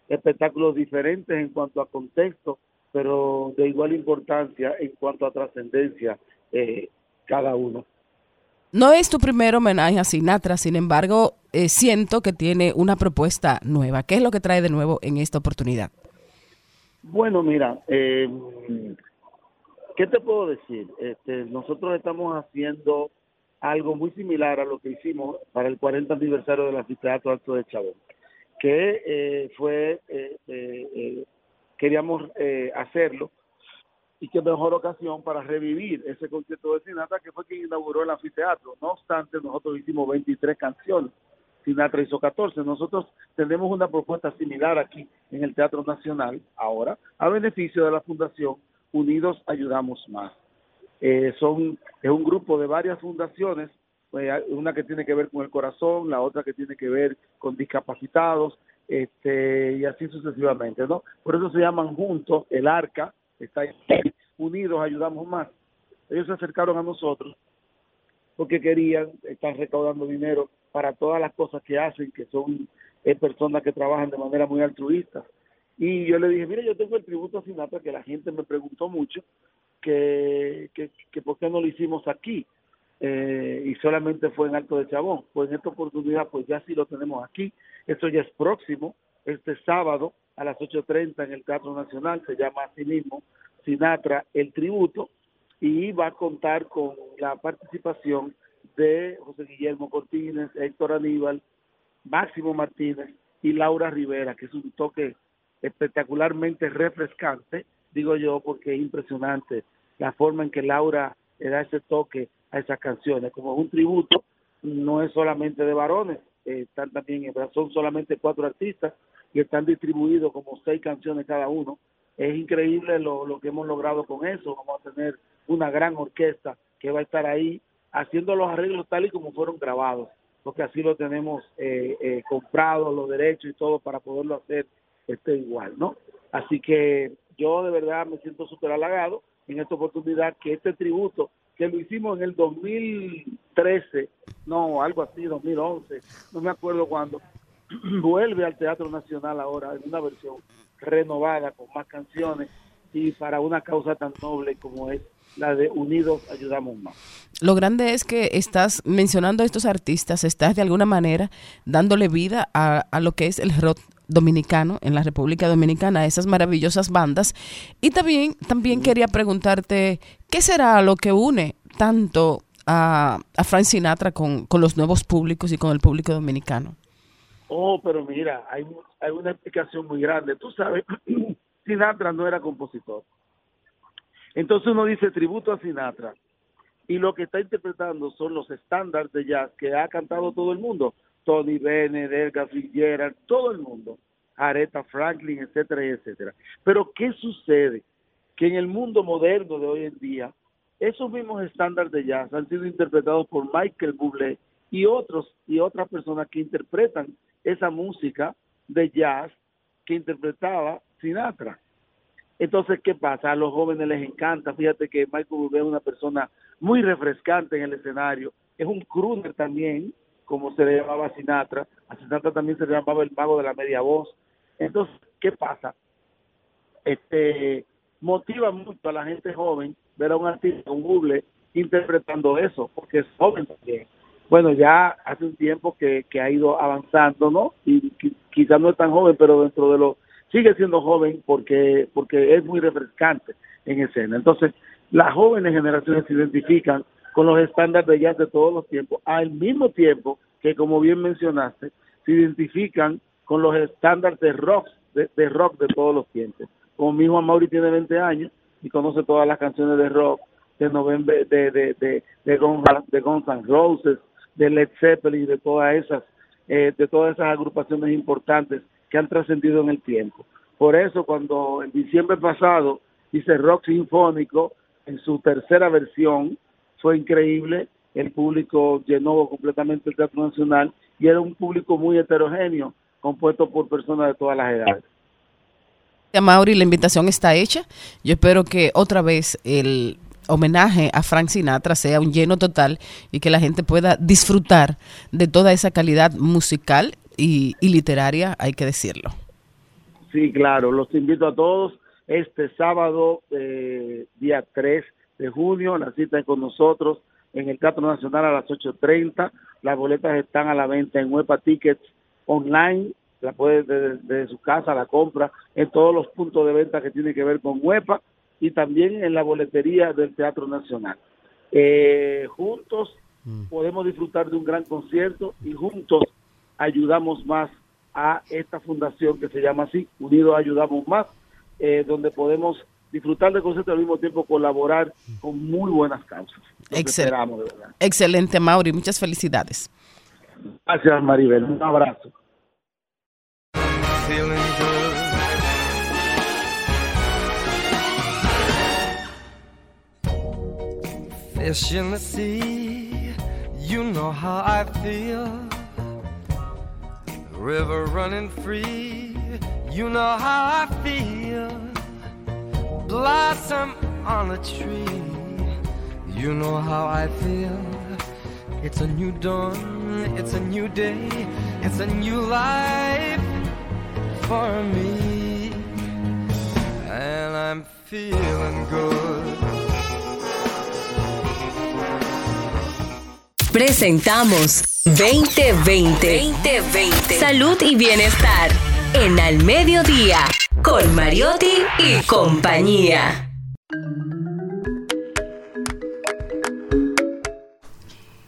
espectáculos diferentes en cuanto a contexto, pero de igual importancia en cuanto a trascendencia eh, cada uno. No es tu primer homenaje a Sinatra, sin embargo, eh, siento que tiene una propuesta nueva. ¿Qué es lo que trae de nuevo en esta oportunidad? Bueno, mira, eh, ¿qué te puedo decir? Este, nosotros estamos haciendo algo muy similar a lo que hicimos para el 40 aniversario del anfiteatro Alto de Chabón, que eh, fue, eh, eh, eh, queríamos eh, hacerlo y qué mejor ocasión para revivir ese concierto de Sinatra que fue quien inauguró el anfiteatro. No obstante, nosotros hicimos 23 canciones, Sinatra hizo 14. Nosotros tenemos una propuesta similar aquí en el Teatro Nacional ahora, a beneficio de la Fundación Unidos Ayudamos Más. Eh, son es un grupo de varias fundaciones, eh, una que tiene que ver con el corazón, la otra que tiene que ver con discapacitados, este, y así sucesivamente, ¿no? Por eso se llaman juntos, el ARCA, está ahí, unidos ayudamos más. Ellos se acercaron a nosotros porque querían estar recaudando dinero para todas las cosas que hacen, que son eh, personas que trabajan de manera muy altruista. Y yo le dije, mire, yo tengo el tributo a Sinatra que la gente me preguntó mucho, que, que, que por qué no lo hicimos aquí eh, y solamente fue en Alto de Chabón. Pues en esta oportunidad, pues ya sí lo tenemos aquí. Eso ya es próximo, este sábado a las 8.30 en el Teatro Nacional, se llama así mismo Sinatra El Tributo, y va a contar con la participación de José Guillermo Cortines, Héctor Aníbal, Máximo Martínez y Laura Rivera, que es un toque espectacularmente refrescante, digo yo, porque es impresionante la forma en que Laura le da ese toque a esas canciones. Como un tributo, no es solamente de varones, eh, están también, son solamente cuatro artistas y están distribuidos como seis canciones cada uno. Es increíble lo, lo que hemos logrado con eso. Vamos a tener una gran orquesta que va a estar ahí haciendo los arreglos tal y como fueron grabados, porque así lo tenemos eh, eh, comprado, los derechos y todo para poderlo hacer este igual, ¿no? Así que yo de verdad me siento súper halagado en esta oportunidad que este tributo que lo hicimos en el 2013, no, algo así, 2011, no me acuerdo cuándo, vuelve al Teatro Nacional ahora en una versión renovada con más canciones y para una causa tan noble como es la de Unidos Ayudamos Más. Lo grande es que estás mencionando a estos artistas, estás de alguna manera dándole vida a, a lo que es el rock dominicano en la República Dominicana, esas maravillosas bandas. Y también, también quería preguntarte, ¿qué será lo que une tanto a, a Frank Sinatra con, con los nuevos públicos y con el público dominicano? Oh, pero mira, hay, hay una explicación muy grande. Tú sabes, Sinatra no era compositor. Entonces uno dice tributo a Sinatra y lo que está interpretando son los estándares de jazz que ha cantado todo el mundo. Tony Bennett, Edgar Fitzgerald, todo el mundo. Aretha Franklin, etcétera, etcétera. Pero ¿qué sucede? Que en el mundo moderno de hoy en día, esos mismos estándares de jazz han sido interpretados por Michael Bublé y otros y otras personas que interpretan esa música de jazz que interpretaba Sinatra. Entonces, ¿qué pasa? A los jóvenes les encanta. Fíjate que Michael Bublé es una persona muy refrescante en el escenario. Es un crooner también, como se le llamaba Sinatra. A Sinatra también se le llamaba el mago de la media voz. Entonces, ¿qué pasa? Este motiva mucho a la gente joven ver a un artista, un Bublé, interpretando eso, porque es joven también. Bueno, ya hace un tiempo que, que ha ido avanzando, ¿no? Y qui- quizás no es tan joven, pero dentro de lo sigue siendo joven porque porque es muy refrescante en escena. Entonces, las jóvenes generaciones se identifican con los estándares de jazz de todos los tiempos, al mismo tiempo que, como bien mencionaste, se identifican con los estándares de rock, de, rock de todos los tiempos. Como mi hijo Mauri tiene 20 años y conoce todas las canciones de rock de November, de, de, de, de, Guns, de Guns Roses, de Led Zeppelin, de todas esas, eh, de todas esas agrupaciones importantes que han trascendido en el tiempo. Por eso, cuando en diciembre pasado hice rock sinfónico en su tercera versión, fue increíble. El público llenó completamente el Teatro Nacional y era un público muy heterogéneo, compuesto por personas de todas las edades. Mauri, la invitación está hecha. Yo espero que otra vez el homenaje a Frank Sinatra sea un lleno total y que la gente pueda disfrutar de toda esa calidad musical y, y literaria, hay que decirlo. Sí, claro, los invito a todos este sábado, eh, día 3 de junio. La cita es con nosotros en el Teatro Nacional a las 8.30. Las boletas están a la venta en Huepa Tickets online. La puede desde, desde su casa, la compra en todos los puntos de venta que tienen que ver con Huepa y también en la boletería del Teatro Nacional. Eh, juntos podemos disfrutar de un gran concierto y juntos ayudamos más a esta fundación que se llama así, Unidos Ayudamos Más, eh, donde podemos disfrutar del concierto y al mismo tiempo colaborar con muy buenas causas. Los Excel- esperamos, de verdad. Excelente, Mauri. Muchas felicidades. Gracias, Maribel. Un abrazo. Fish in the sea, you know how I feel. River running free, you know how I feel. Blossom on a tree, you know how I feel. It's a new dawn, it's a new day, it's a new life for me. And I'm feeling good. Presentamos 2020. 2020. Salud y bienestar. En Al Mediodía. Con Mariotti y compañía.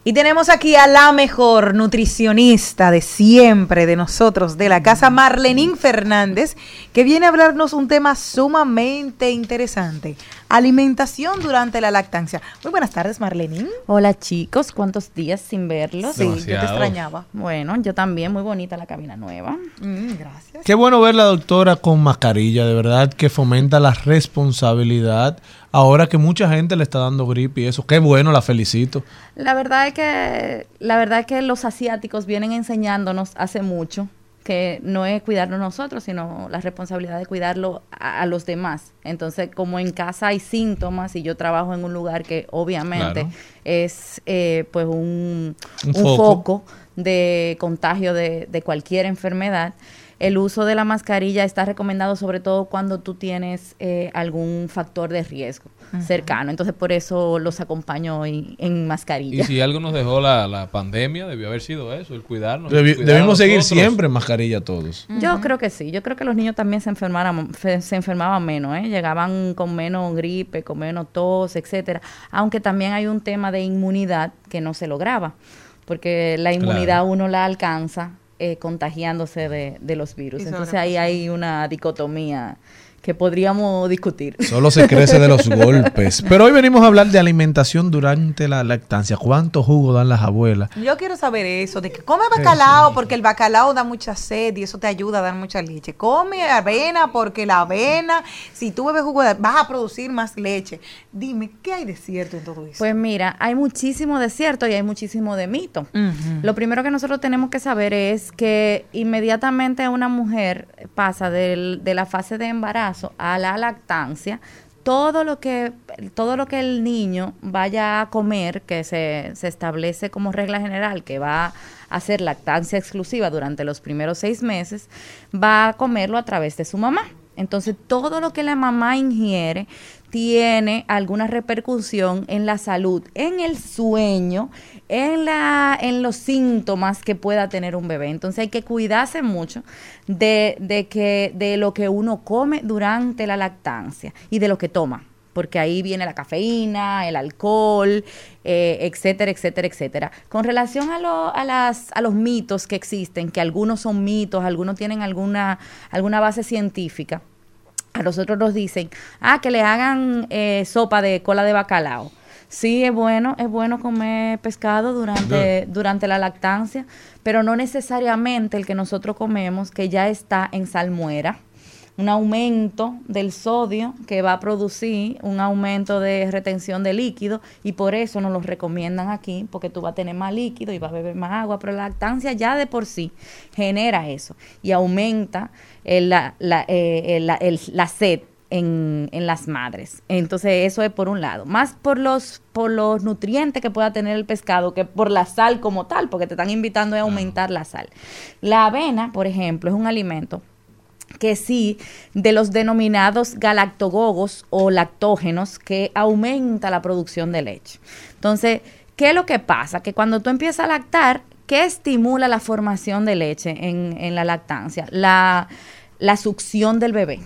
Y tenemos aquí a la mejor nutricionista de siempre, de nosotros, de la casa, Marlenín Fernández, que viene a hablarnos un tema sumamente interesante. Alimentación durante la lactancia. Muy buenas tardes, Marlenín. Hola chicos, ¿cuántos días sin verlos? Sí, yo te extrañaba. Bueno, yo también, muy bonita la cabina nueva. gracias. Qué bueno ver la doctora con mascarilla, de verdad que fomenta la responsabilidad. Ahora que mucha gente le está dando gripe y eso, qué bueno, la felicito. La verdad es que la verdad es que los asiáticos vienen enseñándonos hace mucho que no es cuidarnos nosotros, sino la responsabilidad de cuidarlo a, a los demás. Entonces, como en casa hay síntomas y yo trabajo en un lugar que obviamente Claro. es eh, pues un, Un un foco. foco de contagio de, de cualquier enfermedad. El uso de la mascarilla está recomendado sobre todo cuando tú tienes eh, algún factor de riesgo cercano. Entonces, por eso los acompaño en, en mascarilla. Y si algo nos dejó la, la pandemia, debió haber sido eso, el cuidarnos. Debi- el cuidar debimos seguir siempre en mascarilla todos. Yo creo que sí, yo creo que los niños también se enfermaran, fe- se enfermaban menos, ¿eh? llegaban con menos gripe, con menos tos, etcétera. Aunque también hay un tema de inmunidad que no se lograba, porque la inmunidad uno la alcanza eh, contagiándose de, de los virus. Entonces ahí hay una dicotomía que podríamos discutir. Solo se crece de los golpes. Pero hoy venimos a hablar de alimentación durante la lactancia. ¿Cuánto jugo dan las abuelas? Yo quiero saber eso, de que come bacalao porque el bacalao da mucha sed y eso te ayuda a dar mucha leche. Come avena porque la avena, si tú bebes jugo, de- vas a producir más leche. Dime, ¿qué hay de cierto en todo eso? Pues mira, hay muchísimo de cierto y hay muchísimo de mito. Lo primero que nosotros tenemos que saber es que inmediatamente una mujer pasa del- de la fase de embarazo a la lactancia, todo lo que todo lo que el niño vaya a comer, que se, se establece como regla general, que va a ser lactancia exclusiva durante los primeros seis meses, va a comerlo a través de su mamá. Entonces, todo lo que la mamá ingiere tiene alguna repercusión en la salud, en el sueño, en, la, en los síntomas que pueda tener un bebé. Entonces hay que cuidarse mucho de, de, que, de lo que uno come durante la lactancia y de lo que toma porque ahí viene la cafeína, el alcohol, eh, etcétera, etcétera, etcétera. Con relación a, lo- a, las, a los mitos que existen, que algunos son mitos, algunos tienen alguna, alguna base científica, a nosotros nos dicen, ah, que le hagan eh, sopa de cola de bacalao. Sí, es bueno, es bueno comer pescado durante, durante la lactancia, pero no necesariamente el que nosotros comemos, que ya está en salmuera, un aumento del sodio que va a producir un aumento de retención de líquido y por eso nos lo recomiendan aquí, porque tú vas a tener más líquido y vas a beber más agua, pero la lactancia ya de por sí genera eso y aumenta el- la, la, eh, el- el- la sed en, en las madres. Entonces eso es por un lado, más por los, por los nutrientes que pueda tener el pescado que por la sal como tal, porque te están invitando a aumentar la sal. La avena, por ejemplo, es un alimento que sí de los denominados galactogogos o lactógenos que aumenta la producción de leche. Entonces, ¿qué es lo que pasa? Que cuando tú empiezas a lactar, ¿qué estimula la formación de leche en, en la lactancia? La, la succión del bebé.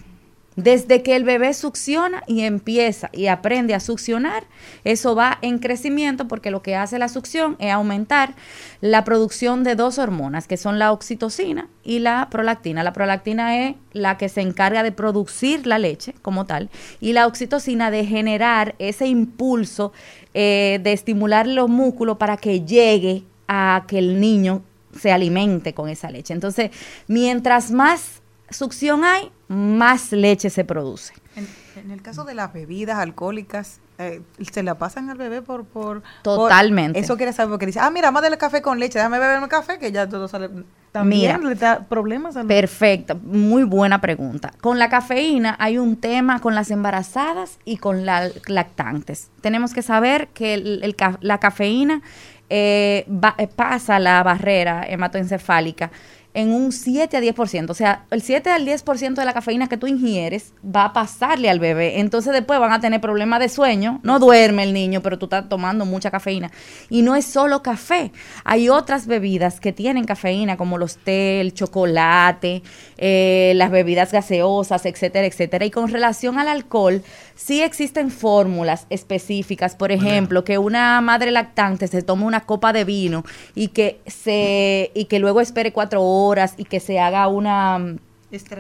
Desde que el bebé succiona y empieza y aprende a succionar, eso va en crecimiento porque lo que hace la succión es aumentar la producción de dos hormonas, que son la oxitocina y la prolactina. La prolactina es la que se encarga de producir la leche como tal y la oxitocina de generar ese impulso eh, de estimular los músculos para que llegue a que el niño se alimente con esa leche. Entonces, mientras más succión hay, más leche se produce. En, en el caso de las bebidas alcohólicas, eh, se la pasan al bebé por, por Totalmente. por- eso quiere saber porque dice, ah, mira, más del café con leche, déjame beberme café que ya todo sale. También Mira. le da problemas al Perfecto, muy buena pregunta. Con la cafeína hay un tema con las embarazadas y con las lactantes. Tenemos que saber que el- el ca- la cafeína eh, va- eh, pasa la barrera hematoencefálica en un 7 a 10%. O sea, el 7 al 10% de la cafeína que tú ingieres va a pasarle al bebé. Entonces después van a tener problemas de sueño. No duerme el niño, pero tú estás tomando mucha cafeína. Y no es solo café. Hay otras bebidas que tienen cafeína, como los té, el chocolate, eh, las bebidas gaseosas, etcétera, etcétera. Y con relación al alcohol, sí existen fórmulas específicas. Por ejemplo, que una madre lactante se tome una copa de vino y que se y que luego espere cuatro horas y que se haga una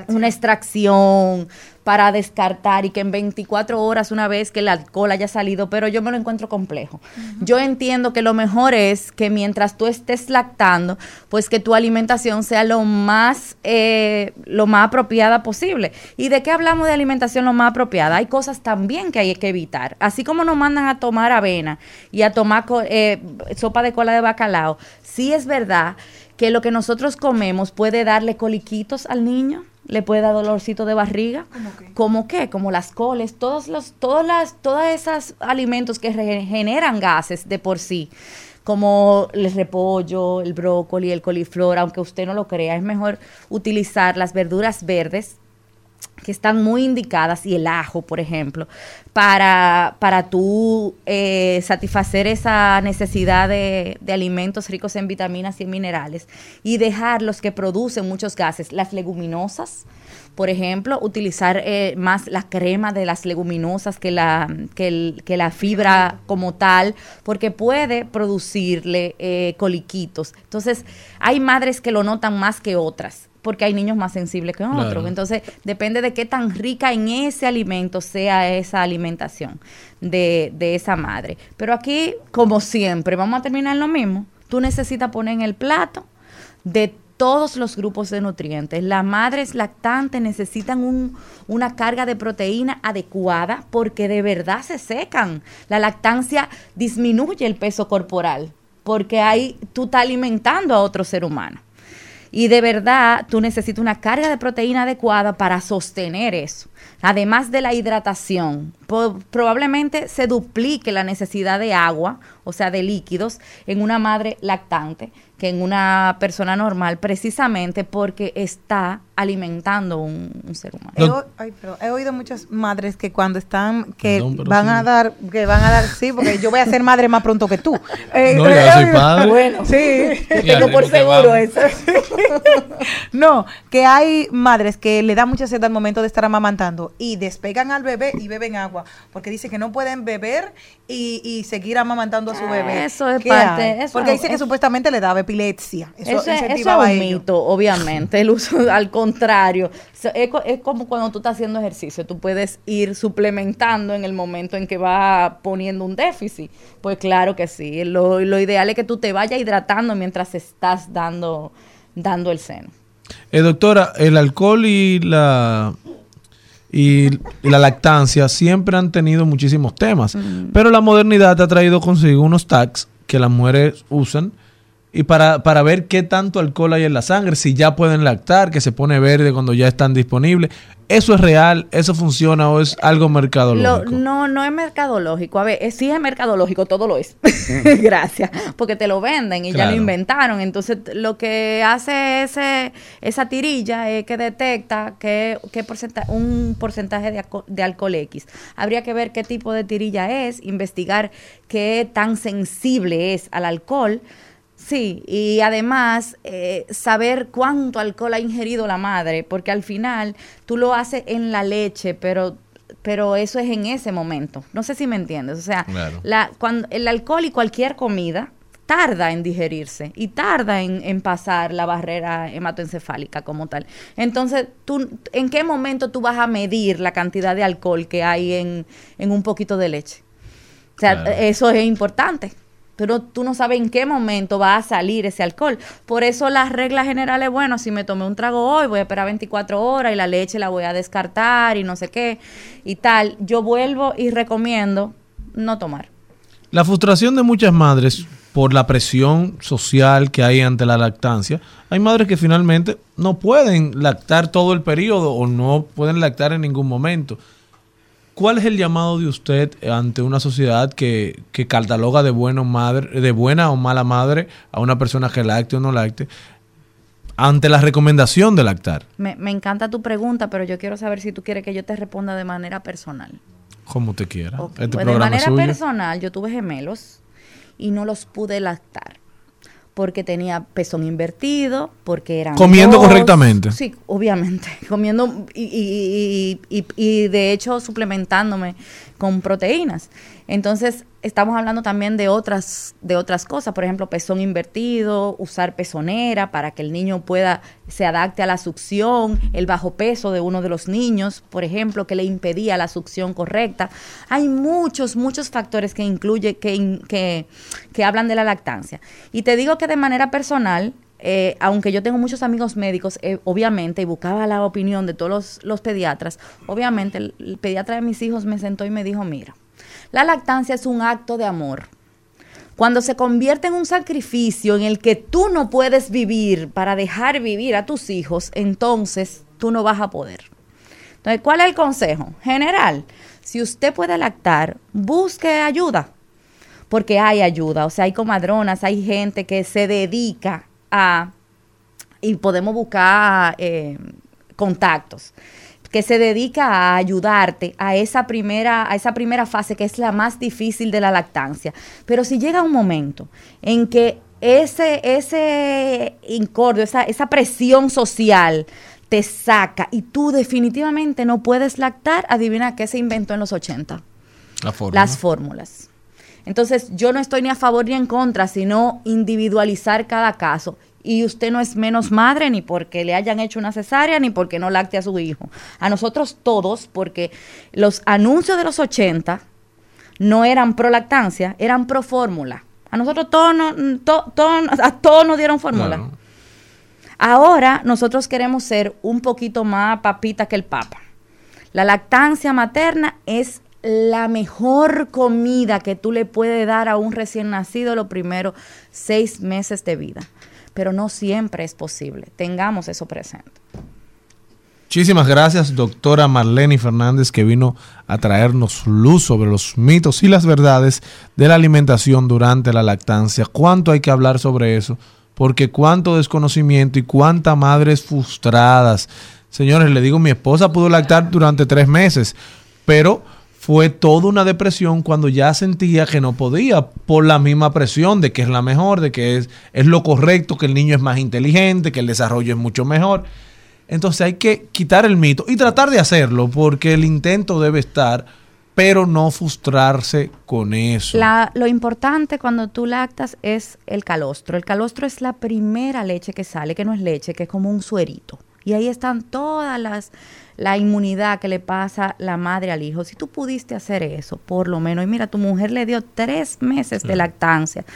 una extracción para descartar y que en 24 horas una vez que el alcohol haya salido, pero yo me lo encuentro complejo. Yo entiendo que lo mejor es que mientras tú estés lactando, pues que tu alimentación sea lo más, eh, lo más apropiada posible. ¿Y de qué hablamos de alimentación lo más apropiada? Hay cosas también que hay que evitar. Así como nos mandan a tomar avena y a tomar co- eh, sopa de cola de bacalao, sí es verdad que lo que nosotros comemos puede darle coliquitos al niño, le puede dar dolorcito de barriga. ¿Cómo qué? Como las coles, todos los, todas las, todos esos alimentos que generan gases de por sí, como el repollo, el brócoli, el coliflor, aunque usted no lo crea, es mejor utilizar las verduras verdes que están muy indicadas, y el ajo, por ejemplo, para, para tú eh, satisfacer esa necesidad de, de alimentos ricos en vitaminas y en minerales, y dejar los que producen muchos gases, las leguminosas, por ejemplo, utilizar eh, más la crema de las leguminosas que la, que, la fibra como tal, porque puede producirle eh, coliquitos. Entonces, hay madres que lo notan más que otras porque hay niños más sensibles que otros. Claro. Entonces, depende de qué tan rica en ese alimento sea esa alimentación de, de esa madre. Pero aquí, como siempre, vamos a terminar lo mismo. Tú necesitas poner en el plato de todos los grupos de nutrientes. Las madres lactantes necesitan un- una carga de proteína adecuada porque de verdad se secan. La lactancia disminuye el peso corporal porque ahí tú estás alimentando a otro ser humano. Y de verdad, tú necesitas una carga de proteína adecuada para sostener eso. Además de la hidratación, probablemente se duplique la necesidad de agua, o sea, de líquidos, en una madre lactante que en una persona normal, precisamente porque está alimentando un, un ser humano. He, ay, oído muchas madres que cuando están, que van sí. a dar, que van a dar, sí, porque yo voy a ser madre más pronto que tú. Eh, No, ya soy padre. Bueno, sí, tengo por seguro eso. no, que hay madres que le da mucha sed al momento de estar amamantando y despegan al bebé y beben agua, porque dice que no pueden beber y, y seguir amamantando a su bebé. Eso es ¿Qué parte- eso porque es- dice que supuestamente le daba epilepsia. Eso, Eso, es- eso incentivaba es un mito, obviamente. El uso, al contrario, So, es, co- es como cuando tú estás haciendo ejercicio. Tú puedes ir suplementando en el momento en que va poniendo un déficit. Pues claro que sí. Lo, lo ideal es que tú te vayas hidratando mientras estás dando, dando el seno. Eh, doctora, el alcohol y la y, la lactancia siempre han tenido muchísimos temas, pero la modernidad ha traído consigo unos tags que las mujeres usan y para, para ver qué tanto alcohol hay en la sangre, si ya pueden lactar, que se pone verde cuando ya están disponibles. ¿Eso es real? ¿Eso funciona o es algo Lo- mercadológico? no, no es mercadológico. A ver, eh, sí es mercadológico, todo lo es. Gracias. Porque te lo venden y ya lo inventaron. Entonces, lo que hace ese, esa tirilla es que detecta que, qué porcenta- un porcentaje de, de alcohol X. Habría que ver qué tipo de tirilla es, investigar qué tan sensible es al alcohol. Sí, y además eh, saber cuánto alcohol ha ingerido la madre, porque al final tú lo haces en la leche, pero pero eso es en ese momento. No sé si me entiendes. O sea, Claro. la, cuando, el alcohol y cualquier comida tarda en digerirse y tarda en, en pasar la barrera hematoencefálica como tal. Entonces, tú, ¿en qué momento tú vas a medir la cantidad de alcohol que hay en, en un poquito de leche? O sea, Claro. eso es importante. Pero tú no sabes en qué momento va a salir ese alcohol. Por eso las reglas generales, bueno, si me tomé un trago hoy, voy a esperar 24 horas y la leche la voy a descartar y no sé qué y tal. Yo vuelvo y recomiendo no tomar. La frustración de muchas madres por la presión social que hay ante la lactancia. Hay madres que finalmente no pueden lactar todo el periodo o no pueden lactar en ningún momento. ¿Cuál es el llamado de usted ante una sociedad que, que cataloga de, bueno madre, de buena o mala madre a una persona que lacte o no lacte ante la recomendación de lactar? Me, me encanta tu pregunta, pero yo quiero saber si tú quieres que yo te responda de manera personal. Como te quiera. Este Pues de manera personal, yo tuve gemelos y no los pude lactar porque tenía pezón invertido, porque eran Comiendo dos. correctamente. Sí, obviamente, comiendo y, y- y- y- y de hecho suplementándome con proteínas. Entonces, estamos hablando también de otras de otras cosas, por ejemplo, pezón invertido, usar pezonera para que el niño pueda se adapte a la succión, el bajo peso de uno de los niños, por ejemplo, que le impedía la succión correcta. Hay muchos muchos factores que incluye que que que hablan de la lactancia. Y te digo que de manera personal eh, aunque yo tengo muchos amigos médicos, eh, obviamente, y buscaba la opinión de todos los, pediatras, obviamente el, el pediatra de mis hijos me sentó y me dijo, mira, la lactancia es un acto de amor. Cuando se convierte en un sacrificio en el que tú no puedes vivir para dejar vivir a tus hijos, entonces tú no vas a poder. Entonces, ¿cuál es el consejo? General, si usted puede lactar, busque ayuda porque hay ayuda, o sea, hay comadronas, hay gente que se dedica a, y podemos buscar eh, contactos, que se dedica a ayudarte a esa primera, a esa primera fase que es la más difícil de la lactancia. Pero si llega un momento en que ese, ese incordio, esa, esa presión social te saca y tú definitivamente no puedes lactar, adivina qué se inventó en los 80 La forma. las fórmulas. Entonces, yo no estoy ni a favor ni en contra, sino individualizar cada caso. Y usted no es menos madre ni porque le hayan hecho una cesárea ni porque no lacte a su hijo. A nosotros todos, porque los anuncios de los 80 no eran pro lactancia, eran pro fórmula. A nosotros todos, no- to- to- a todos nos dieron fórmula. Ahora nosotros queremos ser un poquito más papita que el papa. La lactancia materna es la mejor comida que tú le puedes dar a un recién nacido los primeros seis meses de vida. Pero no siempre es posible. Tengamos eso presente. Muchísimas gracias, doctora Marlene Fernández, que vino a traernos luz sobre los mitos y las verdades de la alimentación durante la lactancia. ¿Cuánto hay que hablar sobre eso? Porque cuánto desconocimiento y cuántas madres frustradas. Señores, le digo, mi esposa pudo lactar durante tres meses, pero fue toda una depresión cuando ya sentía que no podía por la misma presión de que es la mejor, de que es, es lo correcto, que el niño es más inteligente, que el desarrollo es mucho mejor. Entonces hay que quitar el mito y tratar de hacerlo porque el intento debe estar, pero no frustrarse con eso. La- lo importante cuando tú lactas es el calostro. El calostro es la primera leche que sale, que no es leche, que es como un suerito. Y ahí están todas las la inmunidad que le pasa la madre al hijo. Si tú pudiste hacer eso, por lo menos, y mira, tu mujer le dio tres meses de lactancia.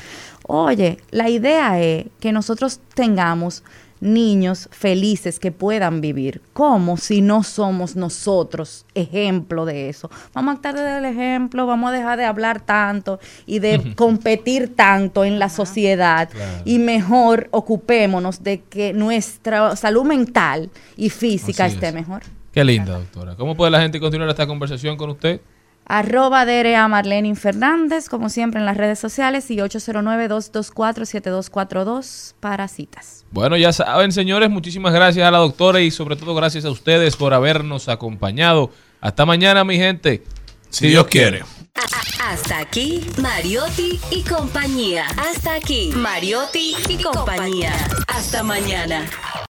Oye, la idea es que nosotros tengamos niños felices que puedan vivir. ¿Cómo si no somos nosotros ejemplo de eso? Vamos a actuar desde el ejemplo, vamos a dejar de hablar tanto y de competir tanto en la sociedad y mejor ocupémonos de que nuestra salud mental y física Así esté es. mejor. Qué linda, doctora. ¿Cómo puede la gente continuar esta conversación con usted? Arroba DRA Marlene Fernández, como siempre en las redes sociales, y 809-224-7242 para citas. Bueno, ya saben, señores, muchísimas gracias a la doctora y sobre todo gracias a ustedes por habernos acompañado. Hasta mañana, mi gente. Si Dios quiere. Hasta aquí, Mariotti y compañía. Hasta aquí, Mariotti y compañía. Hasta mañana.